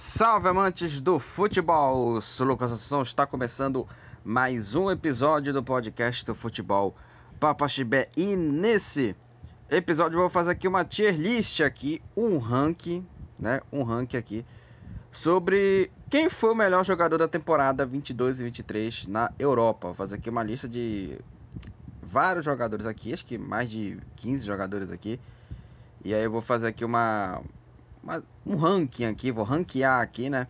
Salve amantes do futebol! Sou Lucas Assunção, está começando mais um episódio do podcast do futebol Papa Chibé e nesse episódio eu vou fazer aqui uma tier list aqui, um ranking, né? Um ranking aqui sobre quem foi o melhor jogador da temporada 22 e 23 na Europa. Vou fazer aqui uma lista de vários jogadores aqui, acho que mais de 15 jogadores aqui. E aí eu vou fazer aqui uma, uma um ranking aqui, vou ranquear aqui, né?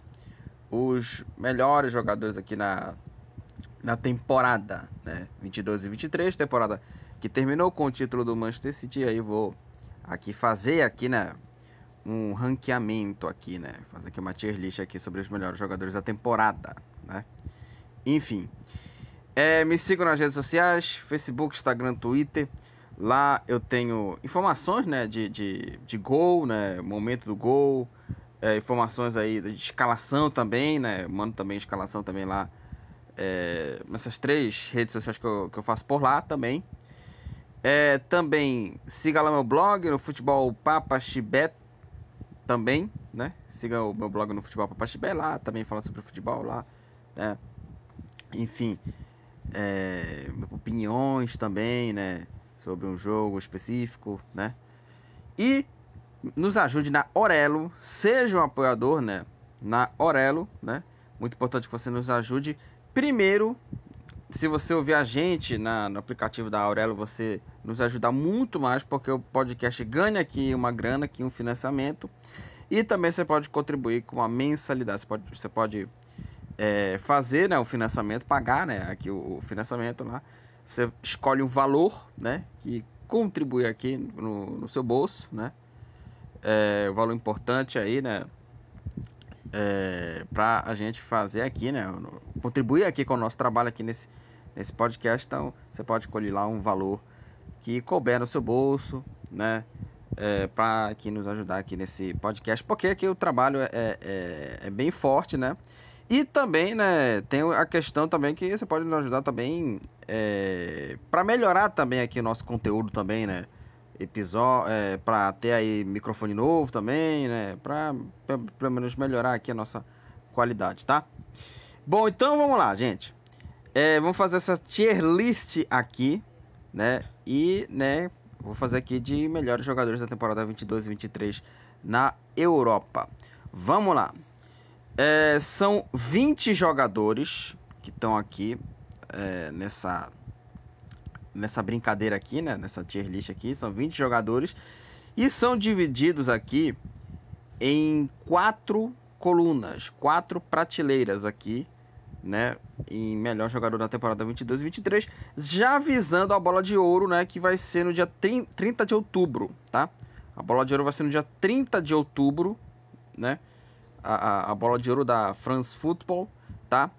Os melhores jogadores aqui na, na temporada, né? 22 e 23, temporada que terminou com o título do Manchester City. Aí vou aqui fazer aqui, né? Um ranqueamento aqui, né? Fazer aqui uma tier list aqui sobre os melhores jogadores da temporada, né? Enfim, é, me sigam nas redes sociais, Facebook, Instagram, Twitter. Lá eu tenho informações, né, de, de, de gol, né, momento do gol, é, informações aí de escalação também, né, mando também escalação também lá é, nessas três redes sociais que eu, que eu faço por lá também. É, também siga lá meu blog no Futebol Papa Chibé também, né, siga o meu blog no Futebol Papa Chibé lá, também fala sobre futebol lá, né, enfim é, opiniões também, né? Sobre um jogo específico, né? E nos ajude na Orelo, seja um apoiador, né? Na Orelo, né? Muito importante que você nos ajude. Primeiro, se você ouvir a gente na, no aplicativo da Aurelo, você nos ajuda muito mais, porque o podcast ganha aqui uma grana, aqui um financiamento. E também você pode contribuir com uma mensalidade. Você pode, você pode é, fazer né, o financiamento, pagar né, aqui o, o, financiamento lá. Você escolhe um valor né, que contribui aqui no, no seu bolso, né? É, um valor importante aí, né? É, para a gente fazer aqui, né? Contribuir aqui com o nosso trabalho aqui nesse, nesse podcast. Então, você pode escolher lá um valor que couber no seu bolso, né? É, para aqui nos ajudar aqui nesse podcast, porque aqui o trabalho é, é, é bem forte, né? E também, né, tem a questão também que você pode nos ajudar também é, para melhorar também aqui o nosso conteúdo também, né? Episódio, é, para ter aí microfone novo também, né? Para pelo menos melhorar aqui a nossa qualidade, tá? Bom, então vamos lá, gente. É, vamos fazer essa tier list aqui, né? E, né, vou fazer aqui de melhores jogadores da temporada 22 e 23 na Europa. Vamos lá. É, são 20 jogadores que estão aqui é, nessa, nessa brincadeira aqui, né? Nessa tier list aqui. São 20 jogadores. E são divididos aqui em quatro colunas, quatro prateleiras aqui, né? Em melhor jogador da temporada 22 e 23, já visando a bola de ouro, né? Que vai ser no dia 30 de outubro, tá? A bola de ouro vai ser no dia 30 de outubro, né? A, a, bola de ouro da France Football, tá?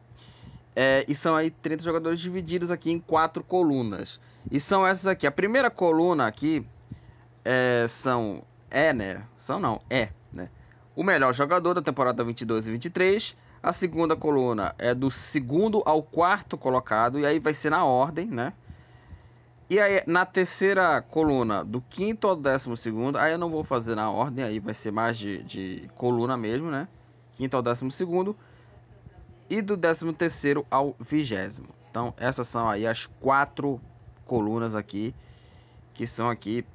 É, e são aí 30 jogadores divididos aqui em quatro colunas. E são essas aqui. A primeira coluna aqui é, são é, né? São não, é, né? O melhor jogador da temporada 22 e 23. A segunda coluna é do segundo ao quarto colocado e aí vai ser na ordem, né? E aí na terceira coluna, do quinto ao décimo segundo, aí eu não vou fazer na ordem, aí vai ser mais de, de coluna mesmo, né? Quinto ao décimo segundo e do décimo terceiro ao vigésimo. Então essas são aí as quatro colunas aqui que são aqui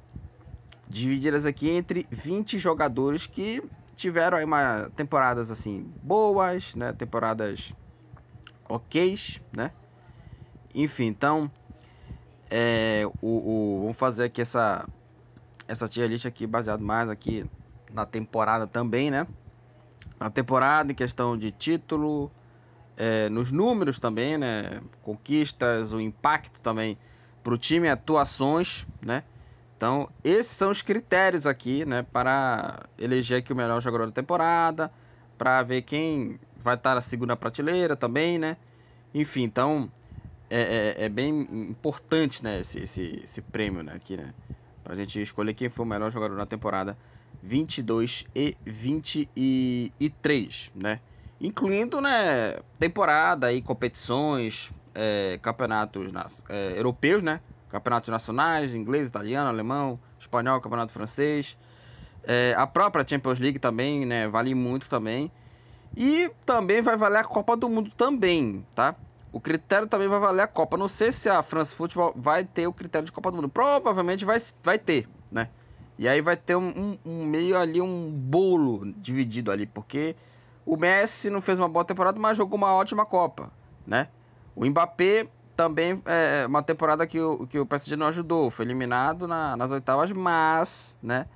divididas aqui entre 20 jogadores que tiveram aí uma temporadas assim boas, né? Temporadas ok, né? Enfim, então é, o, o, vamos fazer aqui essa essa tier list aqui baseado mais aqui na temporada também, né? Na temporada em questão de título, é, nos números também, né? Conquistas, o impacto também para o time, atuações, né? Então, esses são os critérios aqui, né? Para eleger aqui o melhor jogador da temporada, para ver quem vai estar na segunda prateleira também, né? Enfim, então é, é, é bem importante, né? Esse, esse, esse prêmio, né? Aqui, né? Para a gente escolher quem foi o melhor jogador da temporada 22 e 23, né? Incluindo, né, temporada e competições, é, campeonatos é, europeus, né? Campeonatos nacionais, inglês, italiano, alemão, espanhol, campeonato francês. É, a própria Champions League também, né? Vale muito também. E também vai valer a Copa do Mundo também, tá? O critério também vai valer a Copa. Não sei se a France Football vai ter o critério de Copa do Mundo. Provavelmente vai, vai ter, né? E aí vai ter um, um, meio ali, um bolo dividido ali, porque o Messi não fez uma boa temporada, mas jogou uma ótima Copa, né? O Mbappé também é uma temporada que o, que o PSG não ajudou, foi eliminado na, nas oitavas, mas, né?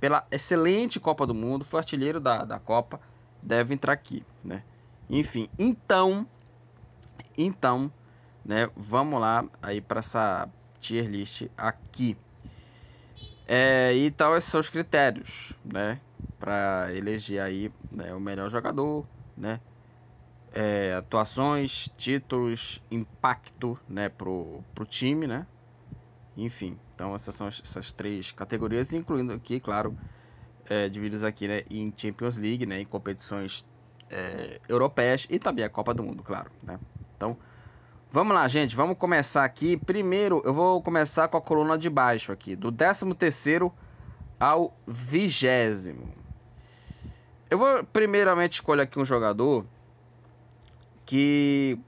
Pela excelente Copa do Mundo, foi artilheiro da, da Copa, deve entrar aqui, né? Enfim, então, então, né? Vamos lá aí para essa tier list aqui. É, e tal, esses são os critérios, né? Para eleger aí né, o melhor jogador, né? É, atuações, títulos, impacto, né? Pro, pro time, né? Enfim, então essas são essas três categorias, incluindo aqui, claro, é, divididos aqui, né? Em Champions League, né? Em competições é, europeias e também a Copa do Mundo, claro, né? Então, Vamos lá, gente, vamos começar aqui. Primeiro, eu vou começar com a coluna de baixo aqui, do 13º ao 20 Eu vou primeiramente escolher aqui um jogador que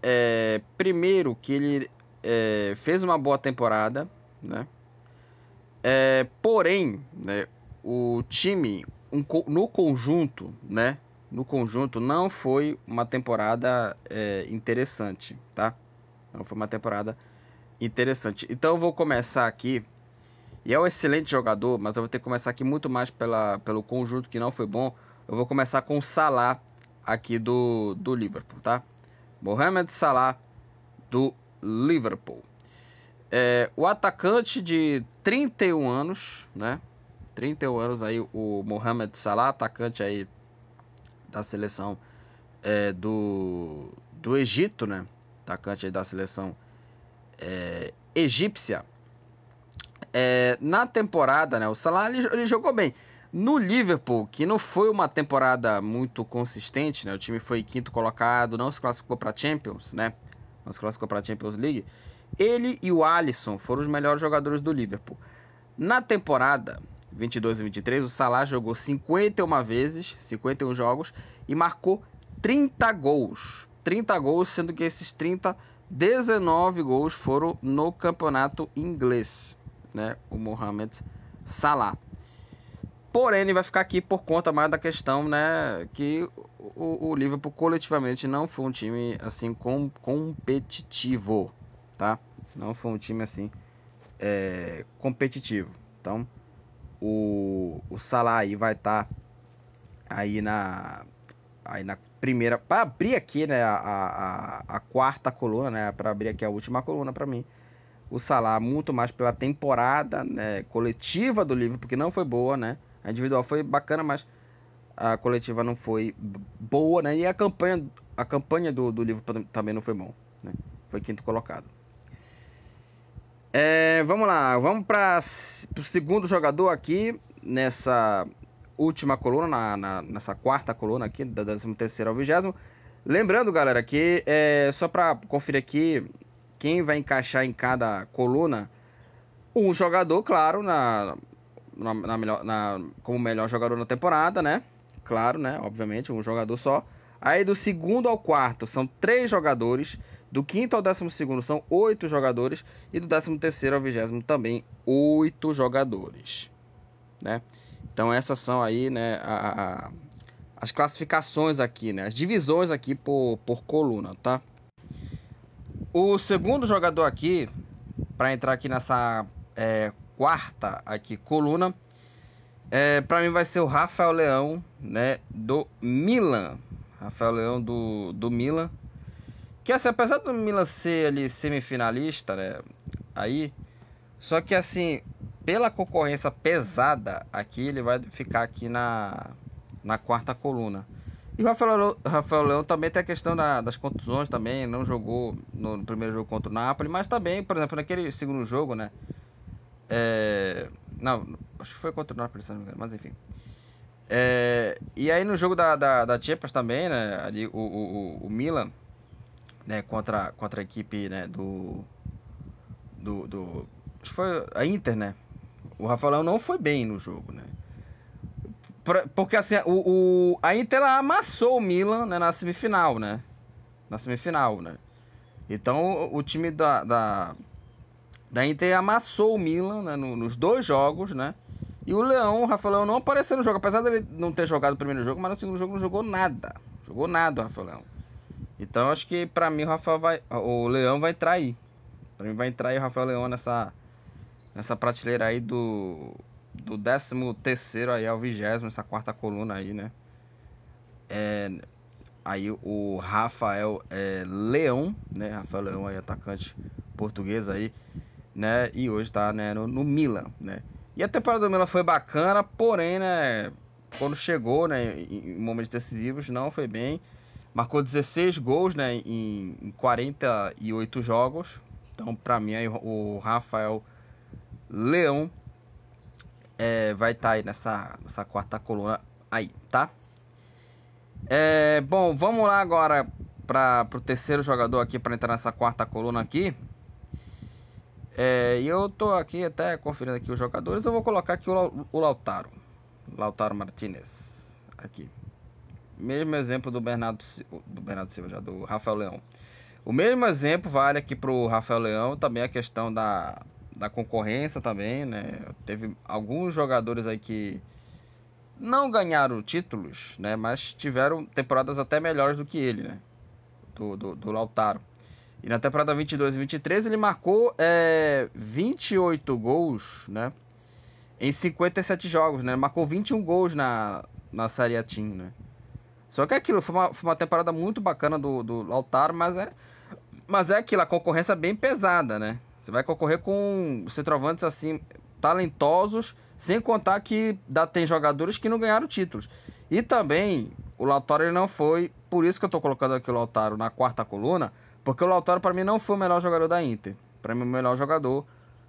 é, primeiro que ele é, fez uma boa temporada, né? É, porém, né, o time um, no conjunto, né, no conjunto não foi uma temporada é, interessante, tá? Não foi uma temporada interessante. Então eu vou começar aqui. E é um excelente jogador, mas eu vou ter que começar aqui muito mais pela, pelo conjunto que não foi bom. Eu vou começar com o Salah aqui do, do Liverpool, tá? Mohamed Salah do Liverpool. É, o atacante de 31 anos, né? 31 anos aí, o Mohamed Salah, atacante aí da seleção é, do, do Egito, né? Atacante da seleção é, egípcia. É, na temporada, né? O Salah ele, ele, jogou bem. No Liverpool, que não foi uma temporada muito consistente, né? O time foi quinto colocado, não se classificou para Champions, né? Não se classificou para Champions League. Ele e o Alisson foram os melhores jogadores do Liverpool. Na temporada, 22 e 23, o Salah jogou 51 vezes, 51 jogos e marcou 30 gols. 30 gols, sendo que esses 30, 19 gols foram no campeonato inglês, né? O Mohamed Salah. Porém, ele vai ficar aqui por conta mais da questão, né, que o, o Liverpool coletivamente não foi um time assim com, competitivo, tá? Não foi um time assim é, competitivo. Então, o, o Salah aí vai estar tá aí na aí na primeira para abrir aqui né a, a, a quarta coluna né para abrir aqui a última coluna para mim. O Salah muito mais pela temporada né, coletiva do livro porque não foi boa né a individual foi bacana mas a coletiva não foi boa né e a campanha a campanha do, do livro também não foi bom né foi quinto colocado é, vamos lá, vamos para o segundo jogador aqui nessa última coluna, na, na, nessa quarta coluna aqui, da 13 terceira ao 20 Lembrando, galera, que é, só para conferir aqui quem vai encaixar em cada coluna, um jogador, claro, na, na, na, melhor, na, como melhor jogador na temporada, né? Claro, né? Obviamente, um jogador só. Aí do segundo ao quarto são três jogadores. Do quinto ao décimo segundo são oito jogadores. E do décimo terceiro ao vigésimo também oito jogadores. Né? Então essas são aí né, a, a, as classificações aqui, né? As divisões aqui por, por coluna, tá? O segundo jogador aqui, para entrar aqui nessa é, quarta aqui coluna, é, para mim vai ser o Rafael Leão, né? Do Milan. Rafael Leão do, do Milan. Que assim, apesar do Milan ser ali semifinalista, né? Aí. Só que assim, pela concorrência pesada aqui, ele vai ficar aqui na, na quarta coluna. E o Rafael, Rafael Leão também tem a questão da, das contusões também, não jogou no, no, primeiro jogo contra o Napoli, mas também, por exemplo, naquele segundo jogo, né? É, não, acho que foi contra o Napoli, se não me engano, mas enfim. É, e aí no jogo da, da, da Champions também, né? Ali o, o, o Milan né, contra, contra a equipe né, do, do, do. Foi a Inter, né? O Rafael não foi bem no jogo, né? porque assim, o, o, a Inter amassou o Milan né, na semifinal, né? Na semifinal, né? Então o, o time da, da, da Inter amassou o Milan né, no, nos dois jogos, né? E o Leão, o Rafael Leão não apareceu no jogo, apesar dele não ter jogado o primeiro jogo, mas no segundo jogo não jogou nada. Jogou nada o. Então acho que pra mim o Rafael vai. O Leão vai entrar aí. Pra mim vai entrar aí o Rafael Leão nessa. Nessa prateleira aí do. Do 13 terceiro aí ao vigésimo, essa quarta coluna aí, né? É, aí o Rafael é, Leão, né? Rafael Leão aí, atacante português aí, né? E hoje tá né, no, no Milan, né? E a temporada do Milan foi bacana, porém, né? Quando chegou, né? Em momentos decisivos, não foi bem. Marcou 16 gols, né? Em, em 48 jogos. Então, para mim, aí, o Rafael Leão é, vai estar tá aí nessa, nessa quarta coluna aí, tá? É, bom, vamos lá agora para o terceiro jogador aqui para entrar nessa quarta coluna aqui. É, e eu tô aqui até conferindo aqui os jogadores. Eu vou colocar aqui o, o Lautaro. Lautaro Martinez. Aqui. Mesmo exemplo do Bernardo, do Bernardo Silva, já, do Rafael Leão. O mesmo exemplo vale aqui pro Rafael Leão. Também a questão da, da concorrência também, né? Teve alguns jogadores aí que não ganharam títulos, né? Mas tiveram temporadas até melhores do que ele, né? Do, do, do Lautaro. E na temporada 22 e 23 ele marcou é, 28 gols, né? Em 57 jogos, né? Marcou 21 gols na, na Série né? Só que é aquilo foi uma, foi uma temporada muito bacana do, do Lautaro, mas é, mas é aquilo, a concorrência é bem pesada, né? Você vai concorrer com centroavantes assim, talentosos, sem contar que dá, tem jogadores que não ganharam títulos. E também o Lautaro ele não foi, por isso que eu tô colocando aqui o Lautaro na quarta coluna, porque o Lautaro, para mim, não foi o melhor jogador da Inter. Para mim, o melhor jogador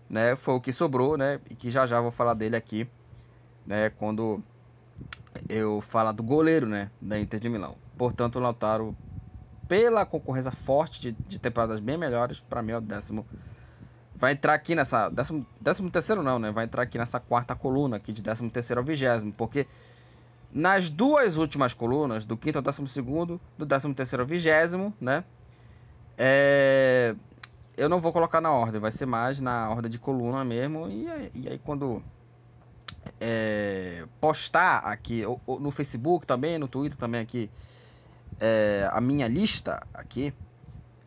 né, foi o que sobrou, né? E que já já vou falar dele aqui, né? Quando eu falar do goleiro, né? Da Inter de Milão. Portanto, o Lautaro, pela concorrência forte de, de temporadas bem melhores, para mim é o décimo. Vai entrar aqui nessa. Décimo, décimo terceiro não, né? Vai entrar aqui nessa quarta coluna aqui de décimo terceiro ao vigésimo. Porque nas duas últimas colunas, do quinto ao décimo segundo, do décimo terceiro ao vigésimo, né? É, eu não vou colocar na ordem, vai ser mais na ordem de coluna mesmo. E, e aí quando é, postar aqui no Facebook também, no Twitter também aqui, é, a minha lista aqui,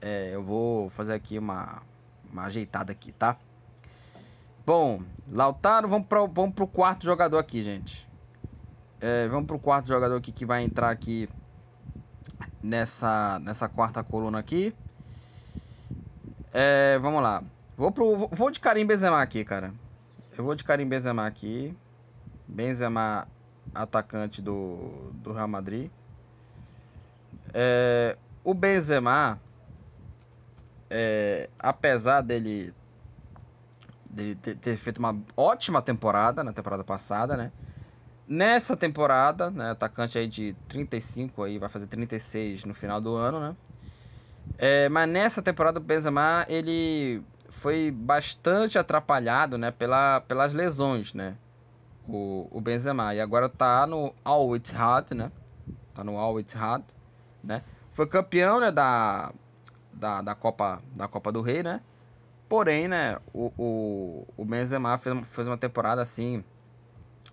é, eu vou fazer aqui uma, uma ajeitada aqui, tá? Bom, Lautaro, vamos para vamos pro quarto jogador aqui, gente. É, vamos pro quarto jogador aqui que vai entrar aqui nessa, nessa quarta coluna aqui. É, vamos lá. Vou, pro, vou de Karim Benzema aqui, cara. Eu vou de Karim Benzema aqui. Benzema, atacante do, do Real Madrid. É, o Benzema, é, apesar dele, dele ter, ter, feito uma ótima temporada na temporada passada, né? Nessa temporada, né, atacante aí de 35 aí, vai fazer 36 no final do ano, né? É, mas nessa temporada o Benzema ele foi bastante atrapalhado, né, pela, pelas lesões, né? O, o Benzema e agora tá no Al Ittihad, né? Tá no Al Ittihad, né? Foi campeão, né, da, da, da Copa da Copa do Rei, né? Porém, né, o, o, o Benzema fez, fez uma temporada assim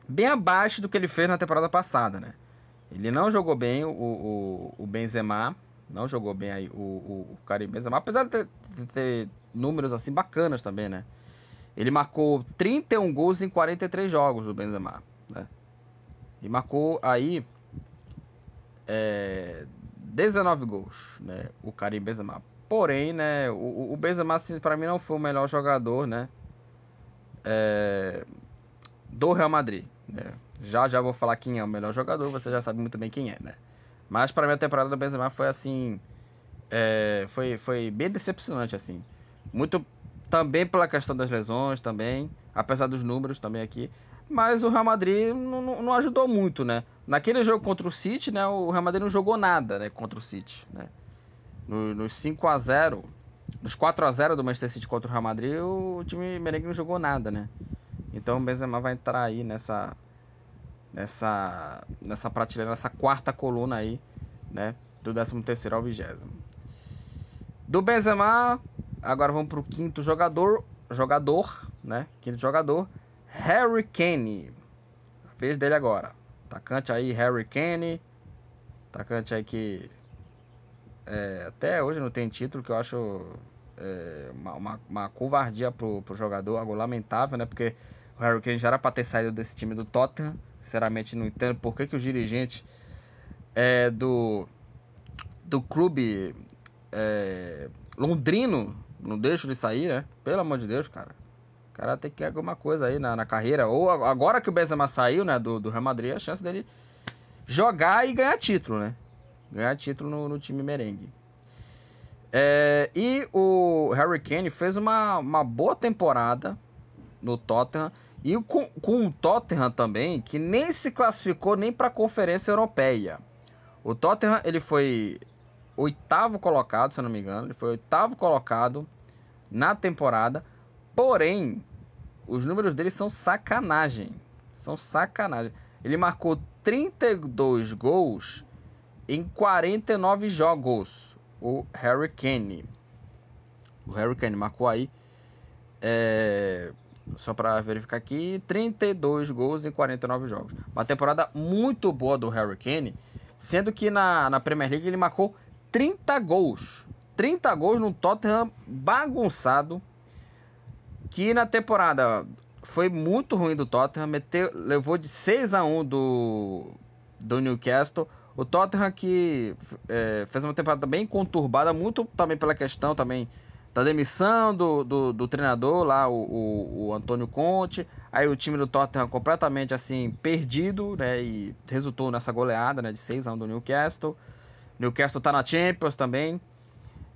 bem abaixo do que ele fez na temporada passada, né? Ele não jogou bem o, o, o Benzema, não jogou bem aí o, o, o Karim Benzema, apesar de ter, de ter, números assim bacanas também, né? Ele marcou 31 gols em 43 jogos do Benzema, né? E marcou aí é, 19 gols, né? O Karim Benzema. Porém, né, o, o Benzema assim, para mim não foi o melhor jogador, né? É, do Real Madrid, né? Já já vou falar quem é o melhor jogador, você já sabe muito bem quem é, né? Mas para mim a temporada do Benzema foi assim. É, foi, foi bem decepcionante, assim. Muito também pela questão das lesões, também. Apesar dos números também aqui. Mas o Real Madrid não, não ajudou muito, né? Naquele jogo contra o City, né? O Real Madrid não jogou nada, né? Contra o City, né? No, nos 5 a 0 nos 4 a 0 do Manchester City contra o Real Madrid, o time merengue não jogou nada, né? Então o Benzema vai entrar aí nessa nessa, nessa prateleira, nessa quarta coluna aí, né? Do 13 terceiro ao vigésimo. Do Benzema, agora vamos para o quinto jogador, jogador, né? Quinto jogador, Harry Kane. A vez dele agora. Atacante aí, Harry Kane. Atacante aí que é, até hoje não tem título, que eu acho é, uma, uma, uma, covardia pro, pro jogador, algo lamentável, né? Porque o Harry Kane já era para ter saído desse time do Tottenham. Sinceramente, não entendo por que, que os dirigentes é, do, do clube é, londrino não deixam de sair, né? Pelo amor de Deus, cara. O cara tem que ter alguma coisa aí na, na carreira. Ou agora que o Benzema saiu, né, do, do Real Madrid, a chance dele jogar e ganhar título, né? Ganhar título no, no time merengue. É, e o Harry Kane fez uma, uma boa temporada no Tottenham. E com, com o Tottenham também, que nem se classificou nem para a Conferência Europeia. O Tottenham ele foi oitavo colocado, se eu não me engano. Ele foi oitavo colocado na temporada. Porém, os números dele são sacanagem. São sacanagem. Ele marcou 32 gols em 49 jogos. O Harry Kane. O Harry Kane marcou aí. É, só para verificar aqui: 32 gols em 49 jogos. Uma temporada muito boa do Harry Kane. Sendo que na, na Premier League ele marcou 30 gols. 30 gols no Tottenham bagunçado. Que na temporada foi muito ruim do Tottenham. Meteu, levou de 6 a 1 do, do Newcastle. O Tottenham que é, fez uma temporada bem conturbada, muito também pela questão também da demissão do, do, do treinador lá, o, o, o, Antônio Conte. Aí o time do Tottenham completamente assim perdido, né? E resultou nessa goleada né, de 6 a 1 do Newcastle. Newcastle tá na Champions também.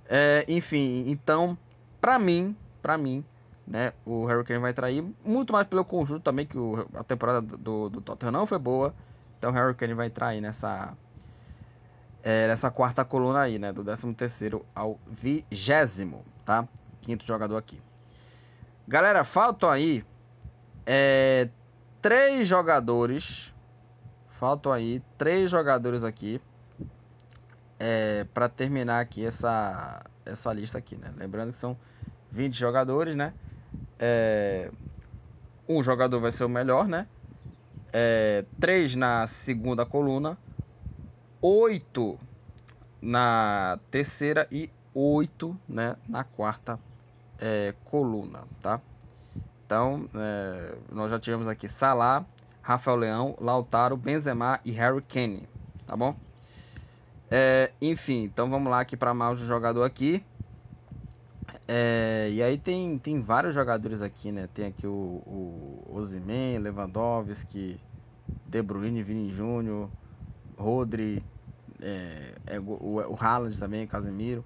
É, enfim, então, pra mim, pra mim, né, o Harry Kane vai trair muito mais pelo conjunto também, que o, a temporada do, do Tottenham não foi boa. Então o Harry Kane vai trair nessa, é, nessa quarta coluna aí, né, do 13 terceiro ao vigésimo, tá? Quinto jogador aqui. Galera, faltam aí é, três jogadores. Faltam aí três jogadores aqui é, para terminar aqui essa, essa lista aqui, né? Lembrando que são 20 jogadores, né? É, um jogador vai ser o melhor, né? É, três na segunda coluna, oito na terceira e oito né, na quarta é, coluna, tá? Então, é, nós já tivemos aqui Salah, Rafael Leão, Lautaro, Benzema e Harry Kane, tá bom? É, enfim, então vamos lá aqui para mais um jogador aqui. É, e aí tem, tem vários jogadores aqui, né? Tem aqui o, o Ozyman, Lewandowski, De Bruyne, Vini Júnior, Rodri, é, é, o, o Haaland também, Casemiro,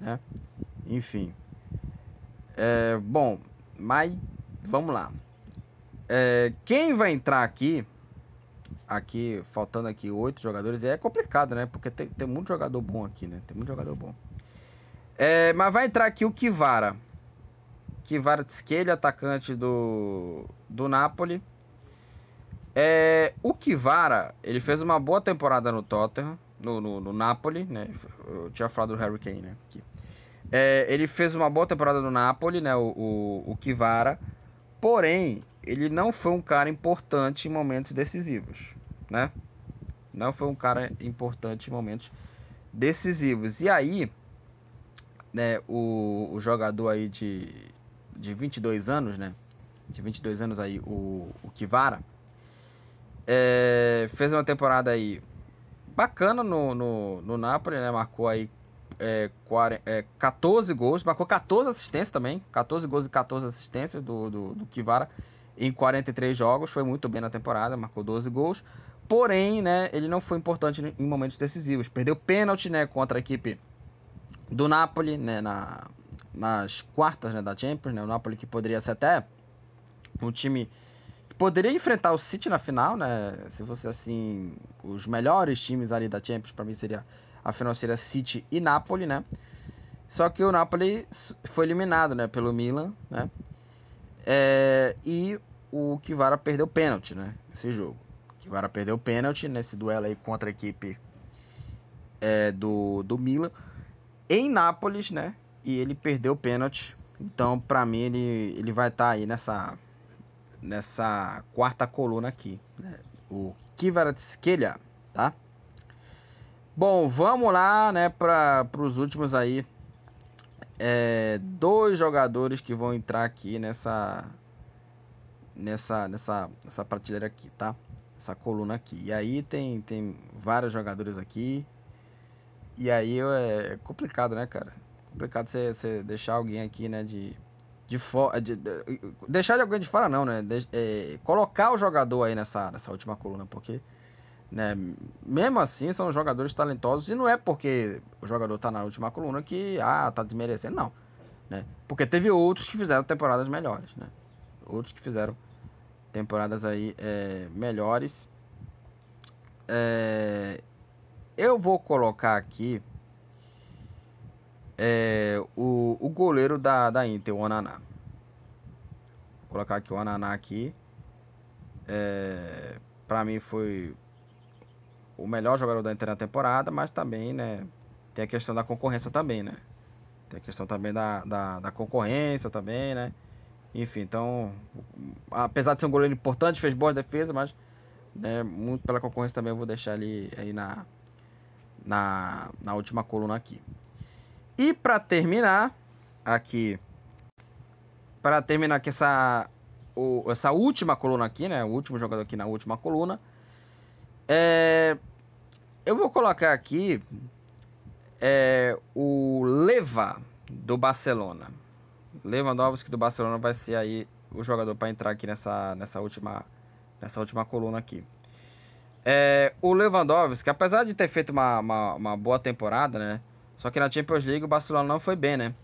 né? Enfim. É, bom, mas vamos lá. É, quem vai entrar aqui aqui, faltando aqui oito jogadores, é complicado, né? Porque tem, tem muito jogador bom aqui, né? Tem muito jogador bom. É, mas vai entrar aqui o Kivara. Kivara Tskele, atacante do, do Napoli. É, o Kivara, ele fez uma boa temporada no Tottenham, no, no, no Napoli, né? Eu tinha falado do Harry Kane, né? Aqui. É, ele fez uma boa temporada no Napoli, né? O, o, o Kivara. Porém, ele não foi um cara importante em momentos decisivos né? Não foi um cara importante em momentos decisivos. E aí, né, o, o jogador aí de, de 22 anos, né? De 22 anos aí, o, o Kivara, é, fez uma temporada aí bacana no, no, no Napoli, né? Marcou aí é, 40, é, 14 gols, marcou 14 assistências também, 14 gols e 14 assistências do, do, do Kivara em 43 jogos, foi muito bem na temporada, marcou 12 gols. Porém, né, ele não foi importante em momentos decisivos. Perdeu pênalti, né, contra a equipe do Napoli, né, na, nas quartas, né, da Champions, né, o Napoli que poderia ser até um time que poderia enfrentar o City na final, né, se fosse assim, os melhores times ali da Champions, para mim seria a final seria City e Napoli, né? Só que o Napoli foi eliminado, né, pelo Milan, né? É, e o Kivara perdeu pênalti, né, nesse jogo que agora perdeu o pênalti nesse duelo aí contra a equipe é, do, do Milan em Nápoles, né? E ele perdeu o pênalti. Então, para mim, ele, ele vai estar tá aí nessa, nessa quarta coluna aqui. Né? O Kvaratskhelia, tá? Bom, vamos lá, né, para os últimos aí. É, dois jogadores que vão entrar aqui nessa nessa nessa nessa prateleira aqui, tá? Essa coluna aqui. E aí tem tem vários jogadores aqui. E aí é complicado, né, cara? Complicado você, deixar alguém aqui, né, de de fora, de, de, deixar de alguém de fora não, né? De, é, colocar o jogador aí nessa nessa última coluna, porque né? Mesmo assim, são jogadores talentosos e não é porque o jogador está na última coluna que ah, tá desmerecendo, não. Né? Porque teve outros que fizeram temporadas melhores, né? Outros que fizeram temporadas aí é, melhores. É, eu vou colocar aqui é, o, o goleiro da, da Inter, o Onaná. Vou colocar aqui o Onaná aqui. É, para mim foi o melhor jogador da Inter na temporada, mas também, né, tem a questão da concorrência também, né? Tem a questão também da, da, da concorrência também, né? Enfim, então, apesar de ser um goleiro importante, fez boa defesa, mas né, muito pela concorrência também eu vou deixar ele aí na, na, na última coluna aqui. E para terminar, aqui, para terminar aqui essa, o, essa última coluna aqui, né? O último jogador aqui na última coluna, é, eu vou colocar aqui é, o Leva do Barcelona. Lewandowski do Barcelona vai ser aí o jogador para entrar aqui nessa, nessa, última, nessa última coluna aqui. É, o Lewandowski, apesar de ter feito uma, uma, uma, boa temporada, né? Só que na Champions League o Barcelona não foi bem, né?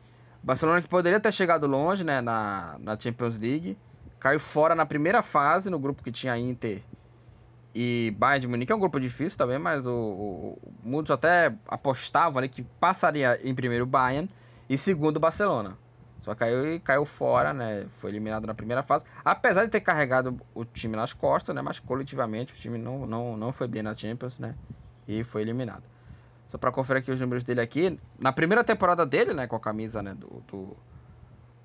O Barcelona que poderia ter chegado longe, né? Na, na Champions League, caiu fora na primeira fase, no grupo que tinha Inter e Bayern de Munique é um grupo difícil também, mas o, o, muitos até apostavam ali que passaria em primeiro Bayern e segundo Barcelona. Só caiu e caiu fora, né? Foi eliminado na primeira fase. Apesar de ter carregado o time nas costas, né? Mas coletivamente o time não, não, não foi bem na Champions, né? E foi eliminado. Só para conferir aqui os números dele aqui. Na primeira temporada dele, né? Com a camisa né, do, do,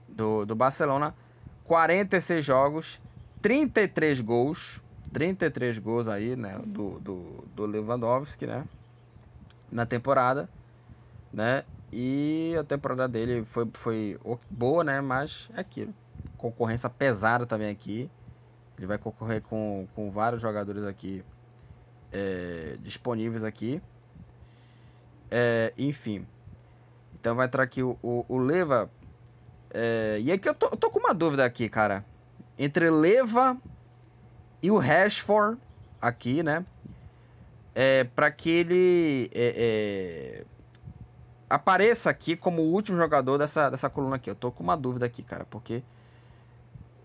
do, do Barcelona. 46 jogos, 33 gols, 33 gols aí, né, do, do, do Lewandowski, né, na temporada, né, e a temporada dele foi, foi boa, né, mas é aquilo, concorrência pesada também aqui, ele vai concorrer com, com vários jogadores aqui é, disponíveis aqui, é, enfim, então vai entrar aqui o, o, o Leva, é, e aqui eu tô, eu tô com uma dúvida aqui, cara, entre Leva e o Rashford aqui, né? É, para que ele é, é, apareça aqui como o último jogador dessa, dessa coluna aqui. Eu tô com uma dúvida aqui, cara, porque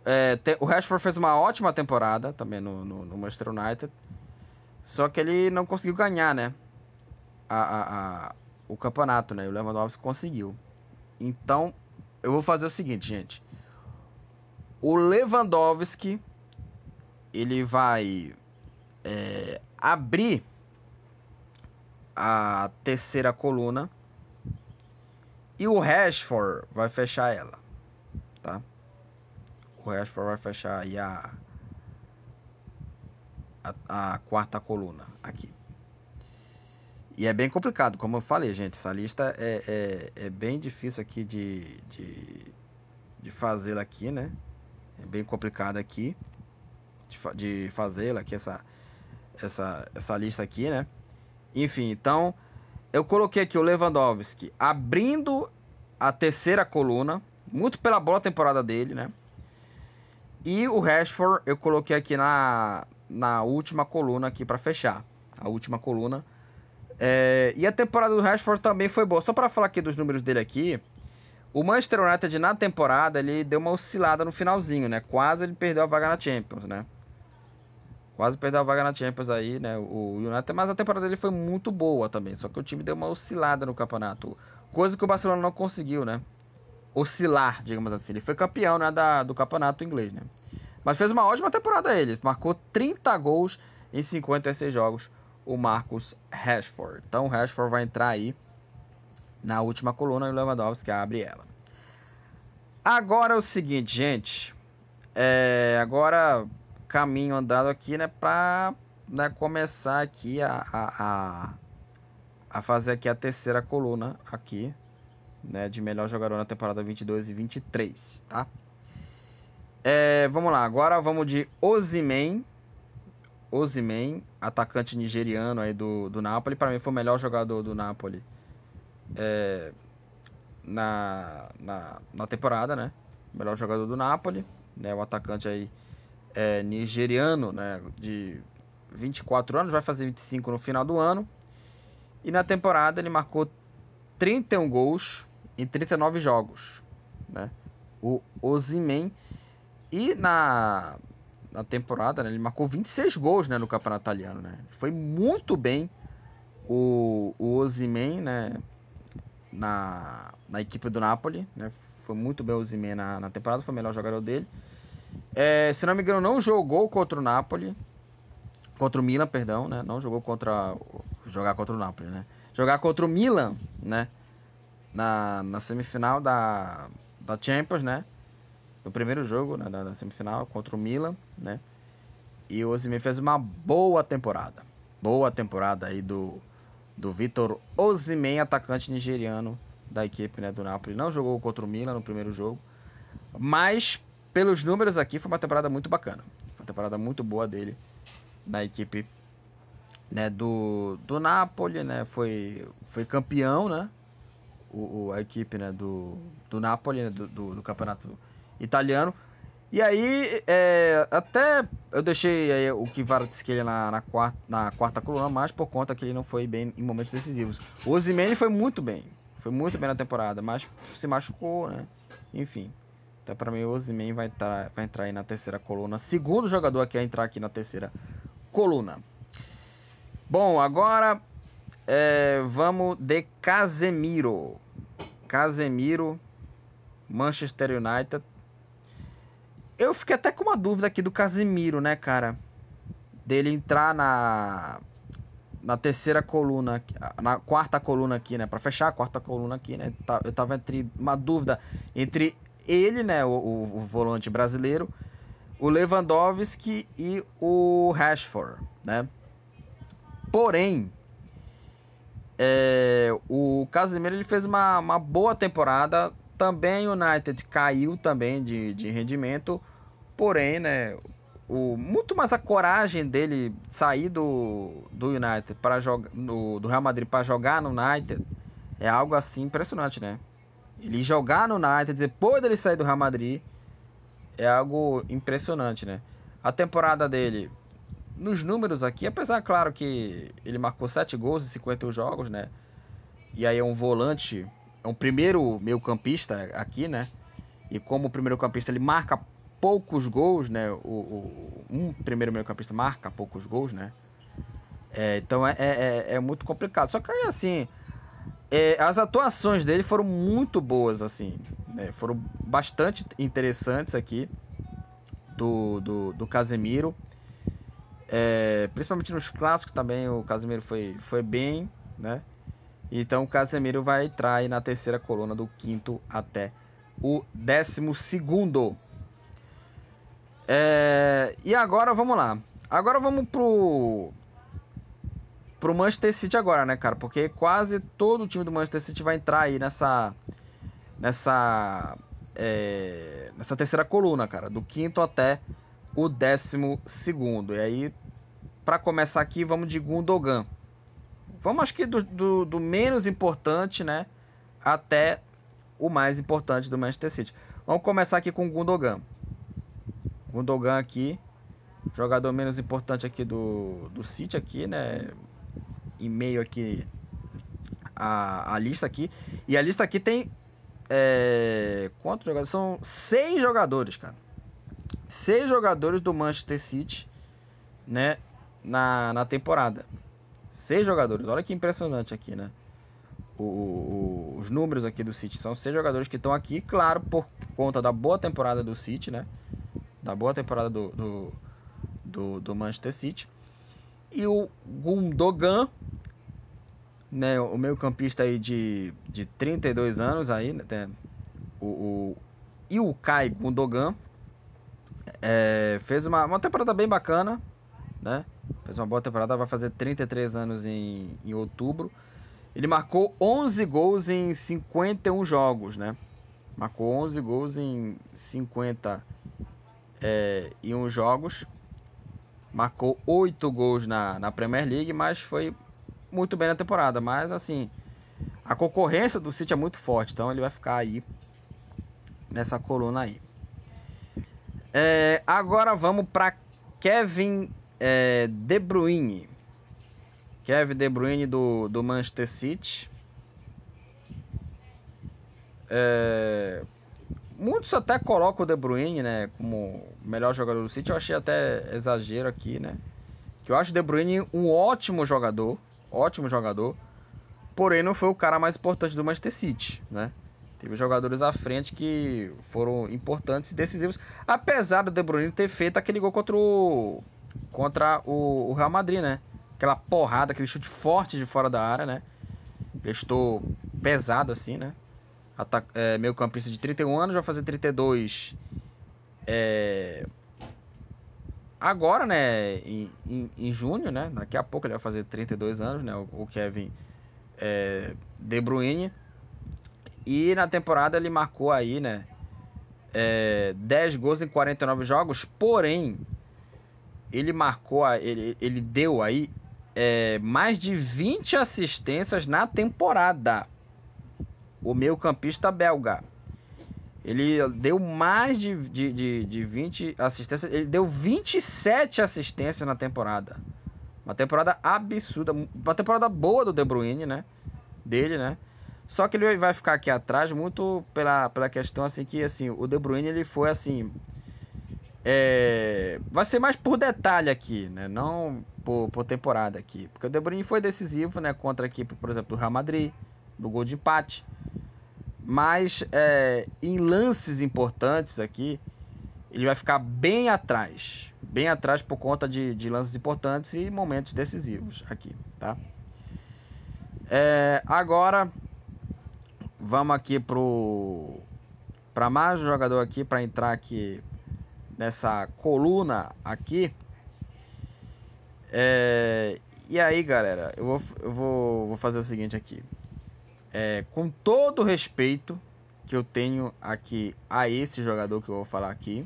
é, te, o Rashford fez uma ótima temporada também no, no, no, Manchester United, só que ele não conseguiu ganhar, né? A, a, a, o campeonato, né? O Lewandowski conseguiu. Então, eu vou fazer o seguinte, gente. O Lewandowski ele vai é, abrir a terceira coluna e o Rashford vai fechar ela, tá? O Rashford vai fechar aí a, a, a quarta coluna aqui. E é bem complicado, como eu falei, gente. Essa lista é, é, é bem difícil aqui de, de, de fazê-la aqui, né? É bem complicado aqui de, de fazê-la aqui, essa, essa, essa lista aqui, né? Enfim, então eu coloquei aqui o Lewandowski abrindo a terceira coluna, muito pela boa temporada dele, né? E o Rashford eu coloquei aqui na, na última coluna aqui para fechar. A última coluna. É, e a temporada do Rashford também foi boa. Só para falar aqui dos números dele aqui. O Manchester United na temporada ele deu uma oscilada no finalzinho, né? Quase ele perdeu a vaga na Champions, né? Quase perdeu a vaga na Champions aí, né? O United, mas a temporada dele foi muito boa também. Só que o time deu uma oscilada no campeonato. Coisa que o Barcelona não conseguiu, né? Oscilar, digamos assim. Ele foi campeão né, da, do campeonato inglês, né? Mas fez uma ótima temporada ele. Marcou 30 gols em 56 jogos o Marcus Rashford. Então o Rashford vai entrar aí na última coluna e o Lewandowski abre ela. Agora é o seguinte, gente. É, agora caminho andado aqui, né, para né, começar aqui a, a, a, a, fazer aqui a terceira coluna aqui, né, de melhor jogador na temporada 22 e 23, tá? É, vamos lá, agora vamos de Ozimen. Ozimen, atacante nigeriano aí do, do Napoli. Para mim foi o melhor jogador do Napoli é, na, na, na temporada, né? Melhor jogador do Napoli, né? O atacante aí é, nigeriano, né? De 24 anos, vai fazer 25 no final do ano. E na temporada ele marcou 31 gols em 39 jogos, né? O Ozimen e na, na temporada, né, ele marcou 26 gols né, no campeonato italiano. Né? Foi muito bem o, o né, na, na equipe do Napoli. Né? Foi muito bem o Ozyman na, na temporada, foi o melhor jogador dele. É, se não me engano, não jogou contra o Napoli. Contra o Milan, perdão, né? Não jogou contra. Jogar contra o Napoli, né? Jogar contra o Milan, né? Na, na semifinal da, da Champions, né? no primeiro jogo né, da, semifinal contra o Milan, né? E o Osimhen fez uma boa temporada. Boa temporada aí do, do Vitor Osimhen, atacante nigeriano da equipe né, do Napoli. Não jogou contra o Milan no primeiro jogo, mas pelos números aqui foi uma temporada muito bacana. Foi uma temporada muito boa dele na equipe né, do, do Napoli, né? Foi, foi campeão, né? O, o a equipe né, do, do Napoli, né, do, do, do campeonato italiano. E aí, é, até eu deixei aí o Kvaratskhelia na, na, quarta, na quarta coluna, mas por conta que ele não foi bem em momentos decisivos. O Osimene foi muito bem, foi muito bem na temporada, mas se machucou, né? Enfim. Então, para mim, o Osimene vai, tá, vai entrar aí na terceira coluna. Segundo jogador aqui a entrar aqui na terceira coluna. Bom, agora é, vamos de Casemiro. Casemiro, Manchester United eu fiquei até com uma dúvida aqui do Casimiro, né, cara? Dele entrar na na terceira coluna, na quarta coluna aqui, né? Para fechar a quarta coluna aqui, né? Tá, eu tava entre uma dúvida entre ele, né, o, o, o volante brasileiro, o Lewandowski e o Rashford, né? Porém, é, o Casemiro ele fez uma, uma boa temporada também o United caiu também de, de rendimento, porém, né, o, muito mais a coragem dele sair do, do United para jogar do, do Real Madrid para jogar no United é algo assim impressionante, né? Ele jogar no United depois dele sair do Real Madrid é algo impressionante, né? A temporada dele nos números aqui, apesar claro que ele marcou 7 gols em 51 jogos, né? E aí é um volante é um primeiro meio campista aqui, né? E como o primeiro campista ele marca poucos gols, né? O, o um primeiro meio campista marca poucos gols, né? É, então é, é, é, muito complicado. Só que aí, assim, é, as atuações dele foram muito boas, assim. Né? Foram bastante interessantes aqui do, do, do Casemiro. É, principalmente nos clássicos também o Casemiro foi, foi bem, né? Então o Casemiro vai entrar aí na terceira coluna do quinto até o décimo segundo. É, e agora vamos lá. Agora vamos pro pro Manchester City agora, né, cara? Porque quase todo o time do Manchester City vai entrar aí nessa nessa é, nessa terceira coluna, cara, do quinto até o décimo segundo. E aí, para começar aqui, vamos de Gundogan. Vamos acho que do, do, do, menos importante, né? Até o mais importante do Manchester City. Vamos começar aqui com o Gundogan. Gundogan aqui, jogador menos importante aqui do, do City aqui, né? Em meio aqui a, a lista aqui. E a lista aqui tem é, quantos jogadores? São seis jogadores, cara. Seis jogadores do Manchester City, né? Na, na temporada. Seis jogadores. Olha que impressionante aqui, né? O, o, os números aqui do City são seis jogadores que estão aqui, claro, por conta da boa temporada do City, né? Da boa temporada do, do, do, do Manchester City. E o Gundogan, né, o meio campista aí de, de 32 anos aí, né, o, o Ilkay Gundogan, é, fez uma, uma temporada bem bacana, né? Fez uma boa temporada, vai fazer 33 anos em, em outubro. Ele marcou 11 gols em 51 jogos, né? Marcou 11 gols em 50 é, jogos. Marcou 8 gols na, na Premier League, mas foi muito bem na temporada. Mas assim, a concorrência do City é muito forte, então ele vai ficar aí nessa coluna aí. É, agora vamos para Kevin é, De Bruyne. Kevin De Bruyne do, do Manchester City. É, muitos até colocam o De Bruyne, né, como melhor jogador do City. Eu achei até exagero aqui, né? Que eu acho o De Bruyne um ótimo jogador, ótimo jogador. Porém, não foi o cara mais importante do Manchester City, né? Teve jogadores à frente que foram importantes e decisivos, apesar do De Bruyne ter feito aquele gol contra o contra o, o Real Madrid, né? Aquela porrada, aquele chute forte de fora da área, né? Ele estou pesado assim, né? Atac é, meio campista de 31 anos, vai fazer 32 é... agora, né? Em, em, em, junho, né? Daqui a pouco ele vai fazer 32 anos, né? O, o Kevin é, De Bruyne. E na temporada ele marcou aí, né? É, 10 gols em 49 jogos, porém, ele marcou, ele, ele deu aí é, mais de 20 assistências na temporada. O meio campista belga. Ele deu mais de, de, de, de 20 assistências. Ele deu 27 assistências na temporada. Uma temporada absurda. Uma temporada boa do De Bruyne, né? Dele, né? Só que ele vai ficar aqui atrás muito pela, pela questão assim que assim, o De Bruyne ele foi assim é, vai ser mais por detalhe aqui, né? Não por, por temporada aqui, porque o De Bruyne foi decisivo, né, contra a equipe, por exemplo, do Real Madrid, no gol de empate. Mas é, em lances importantes aqui, ele vai ficar bem atrás, bem atrás por conta de, de lances importantes e momentos decisivos aqui, tá? É, agora Vamos aqui pro para mais um jogador aqui para entrar aqui nessa coluna aqui. É, e aí, galera, eu vou, eu vou, vou fazer o seguinte aqui. É, com todo o respeito que eu tenho aqui a esse jogador que eu vou falar aqui,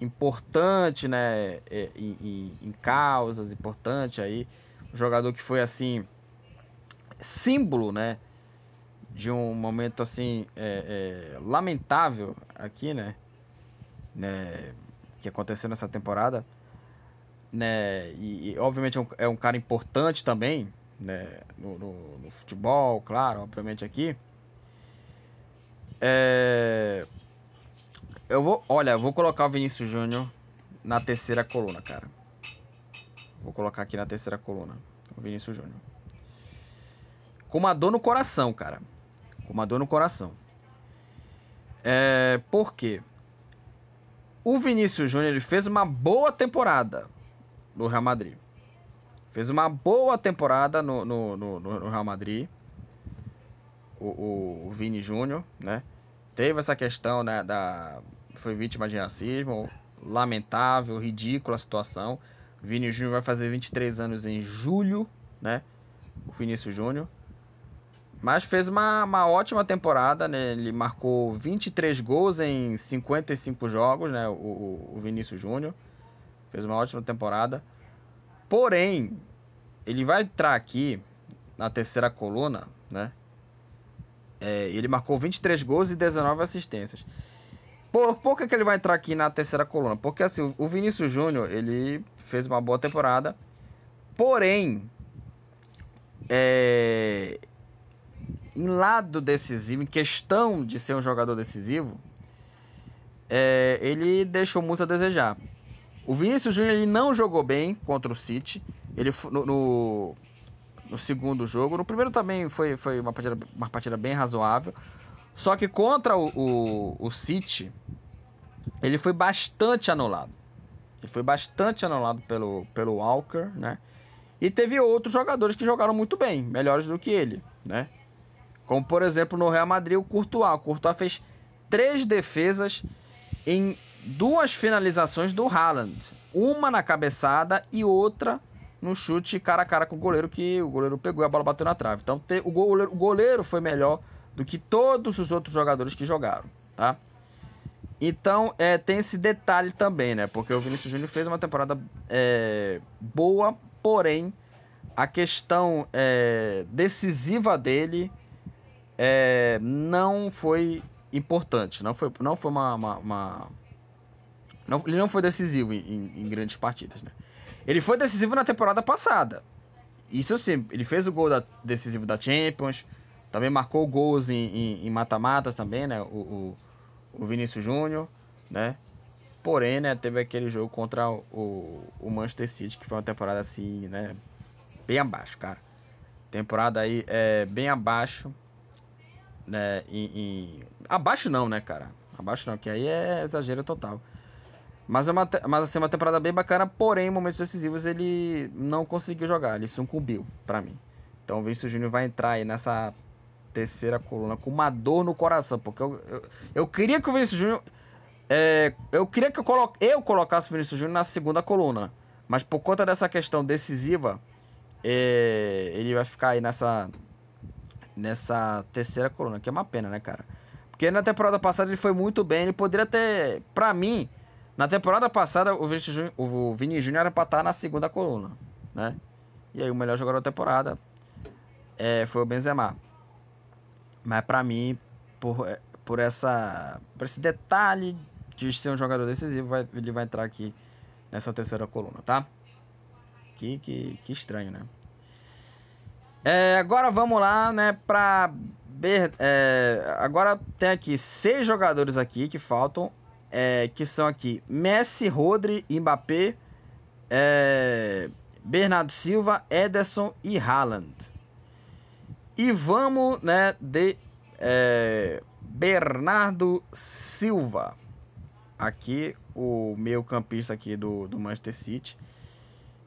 importante, né, é, em, em, em causas, importante aí, um jogador que foi assim símbolo, né, de um momento assim é, é, lamentável aqui, né? né? Que aconteceu nessa temporada, né? E, e obviamente é um, é um, cara importante também, né? No, no, no, futebol, claro, obviamente aqui. É... Eu vou, olha, eu vou colocar o Vinícius Júnior na terceira coluna, cara. Vou colocar aqui na terceira coluna, o Vinícius Júnior. Com uma dor no coração, cara com uma dor no coração. É, por quê? O Vinícius Júnior ele fez uma boa temporada no Real Madrid. Fez uma boa temporada no, no, no, no Real Madrid. O, o, o Vini Júnior, né? Teve essa questão, né? Da, foi vítima de racismo. Lamentável, ridícula a situação. O Vini Júnior vai fazer 23 anos em julho, né? O Vinícius Júnior. Mas fez uma, uma ótima temporada, né? Ele marcou 23 gols em 55 jogos, né? O, o Vinícius Júnior. Fez uma ótima temporada. Porém, ele vai entrar aqui na terceira coluna, né? É, ele marcou 23 gols e 19 assistências. Por, por que, que ele vai entrar aqui na terceira coluna? Porque assim, o Vinícius Júnior, ele fez uma boa temporada. Porém, é, em lado decisivo, em questão de ser um jogador decisivo, é, ele deixou muito a desejar. O Vinícius Júnior ele não jogou bem contra o City. Ele no, no, no, segundo jogo, no primeiro também foi, foi uma, partida, uma partida bem razoável. Só que contra o, o, o City, ele foi bastante anulado. Ele foi bastante anulado pelo, pelo Walker, né? E teve outros jogadores que jogaram muito bem, melhores do que ele, né? Como, por exemplo, no Real Madrid, o Courtois. O Courtois fez três defesas em duas finalizações do Haaland. Uma na cabeçada e outra no chute cara a cara com o goleiro, que o goleiro pegou e a bola bateu na trave. Então o, goleiro, o goleiro foi melhor do que todos os outros jogadores que jogaram, tá? Então, é, tem esse detalhe também, né? Porque o Vinícius Júnior fez uma temporada é, boa, porém, a questão é, decisiva dele é, não foi importante. Não foi, não foi uma. uma, uma... Não, ele não foi decisivo em, em, em, grandes partidas, né? Ele foi decisivo na temporada passada. Isso sim, ele fez o gol da, decisivo da Champions, também marcou gols em mata-matas também, né? O, o, o Vinícius Júnior, né? Porém, né, teve aquele jogo contra o, o Manchester City, que foi uma temporada assim, né? Bem abaixo, cara. Temporada aí é bem abaixo. Né, em, em... Abaixo não, né, cara? Abaixo não, que aí é exagero total. Mas, é uma, mas assim, uma temporada bem bacana, porém, em momentos decisivos ele não conseguiu jogar, ele sucumbiu para mim. Então o Vinícius Júnior vai entrar aí nessa terceira coluna com uma dor no coração, porque eu, eu, eu queria que o Vinícius Júnior. É, eu queria que eu, colo, eu colocasse o Vinícius Júnior na segunda coluna, mas por conta dessa questão decisiva, é, ele vai ficar aí nessa, nessa terceira coluna, que é uma pena, né, cara? Porque na temporada passada ele foi muito bem, ele poderia ter. Pra mim, na temporada passada o Vini Júnior, o Vini Júnior era pra estar na segunda coluna, né? E aí o melhor jogador da temporada é, foi o Benzema. Mas para mim, por, é, por, essa, por esse detalhe de ser um jogador decisivo, vai, ele vai entrar aqui nessa terceira coluna, tá? Que, que, que estranho, né? É, agora vamos lá, né, pra... É, agora tem aqui seis jogadores aqui que faltam, é, que são aqui Messi, Rodri, Mbappé, é, Bernardo Silva, Ederson e Haaland. E vamos, né, de é, Bernardo Silva. Aqui, o meio campista aqui do, do Manchester City.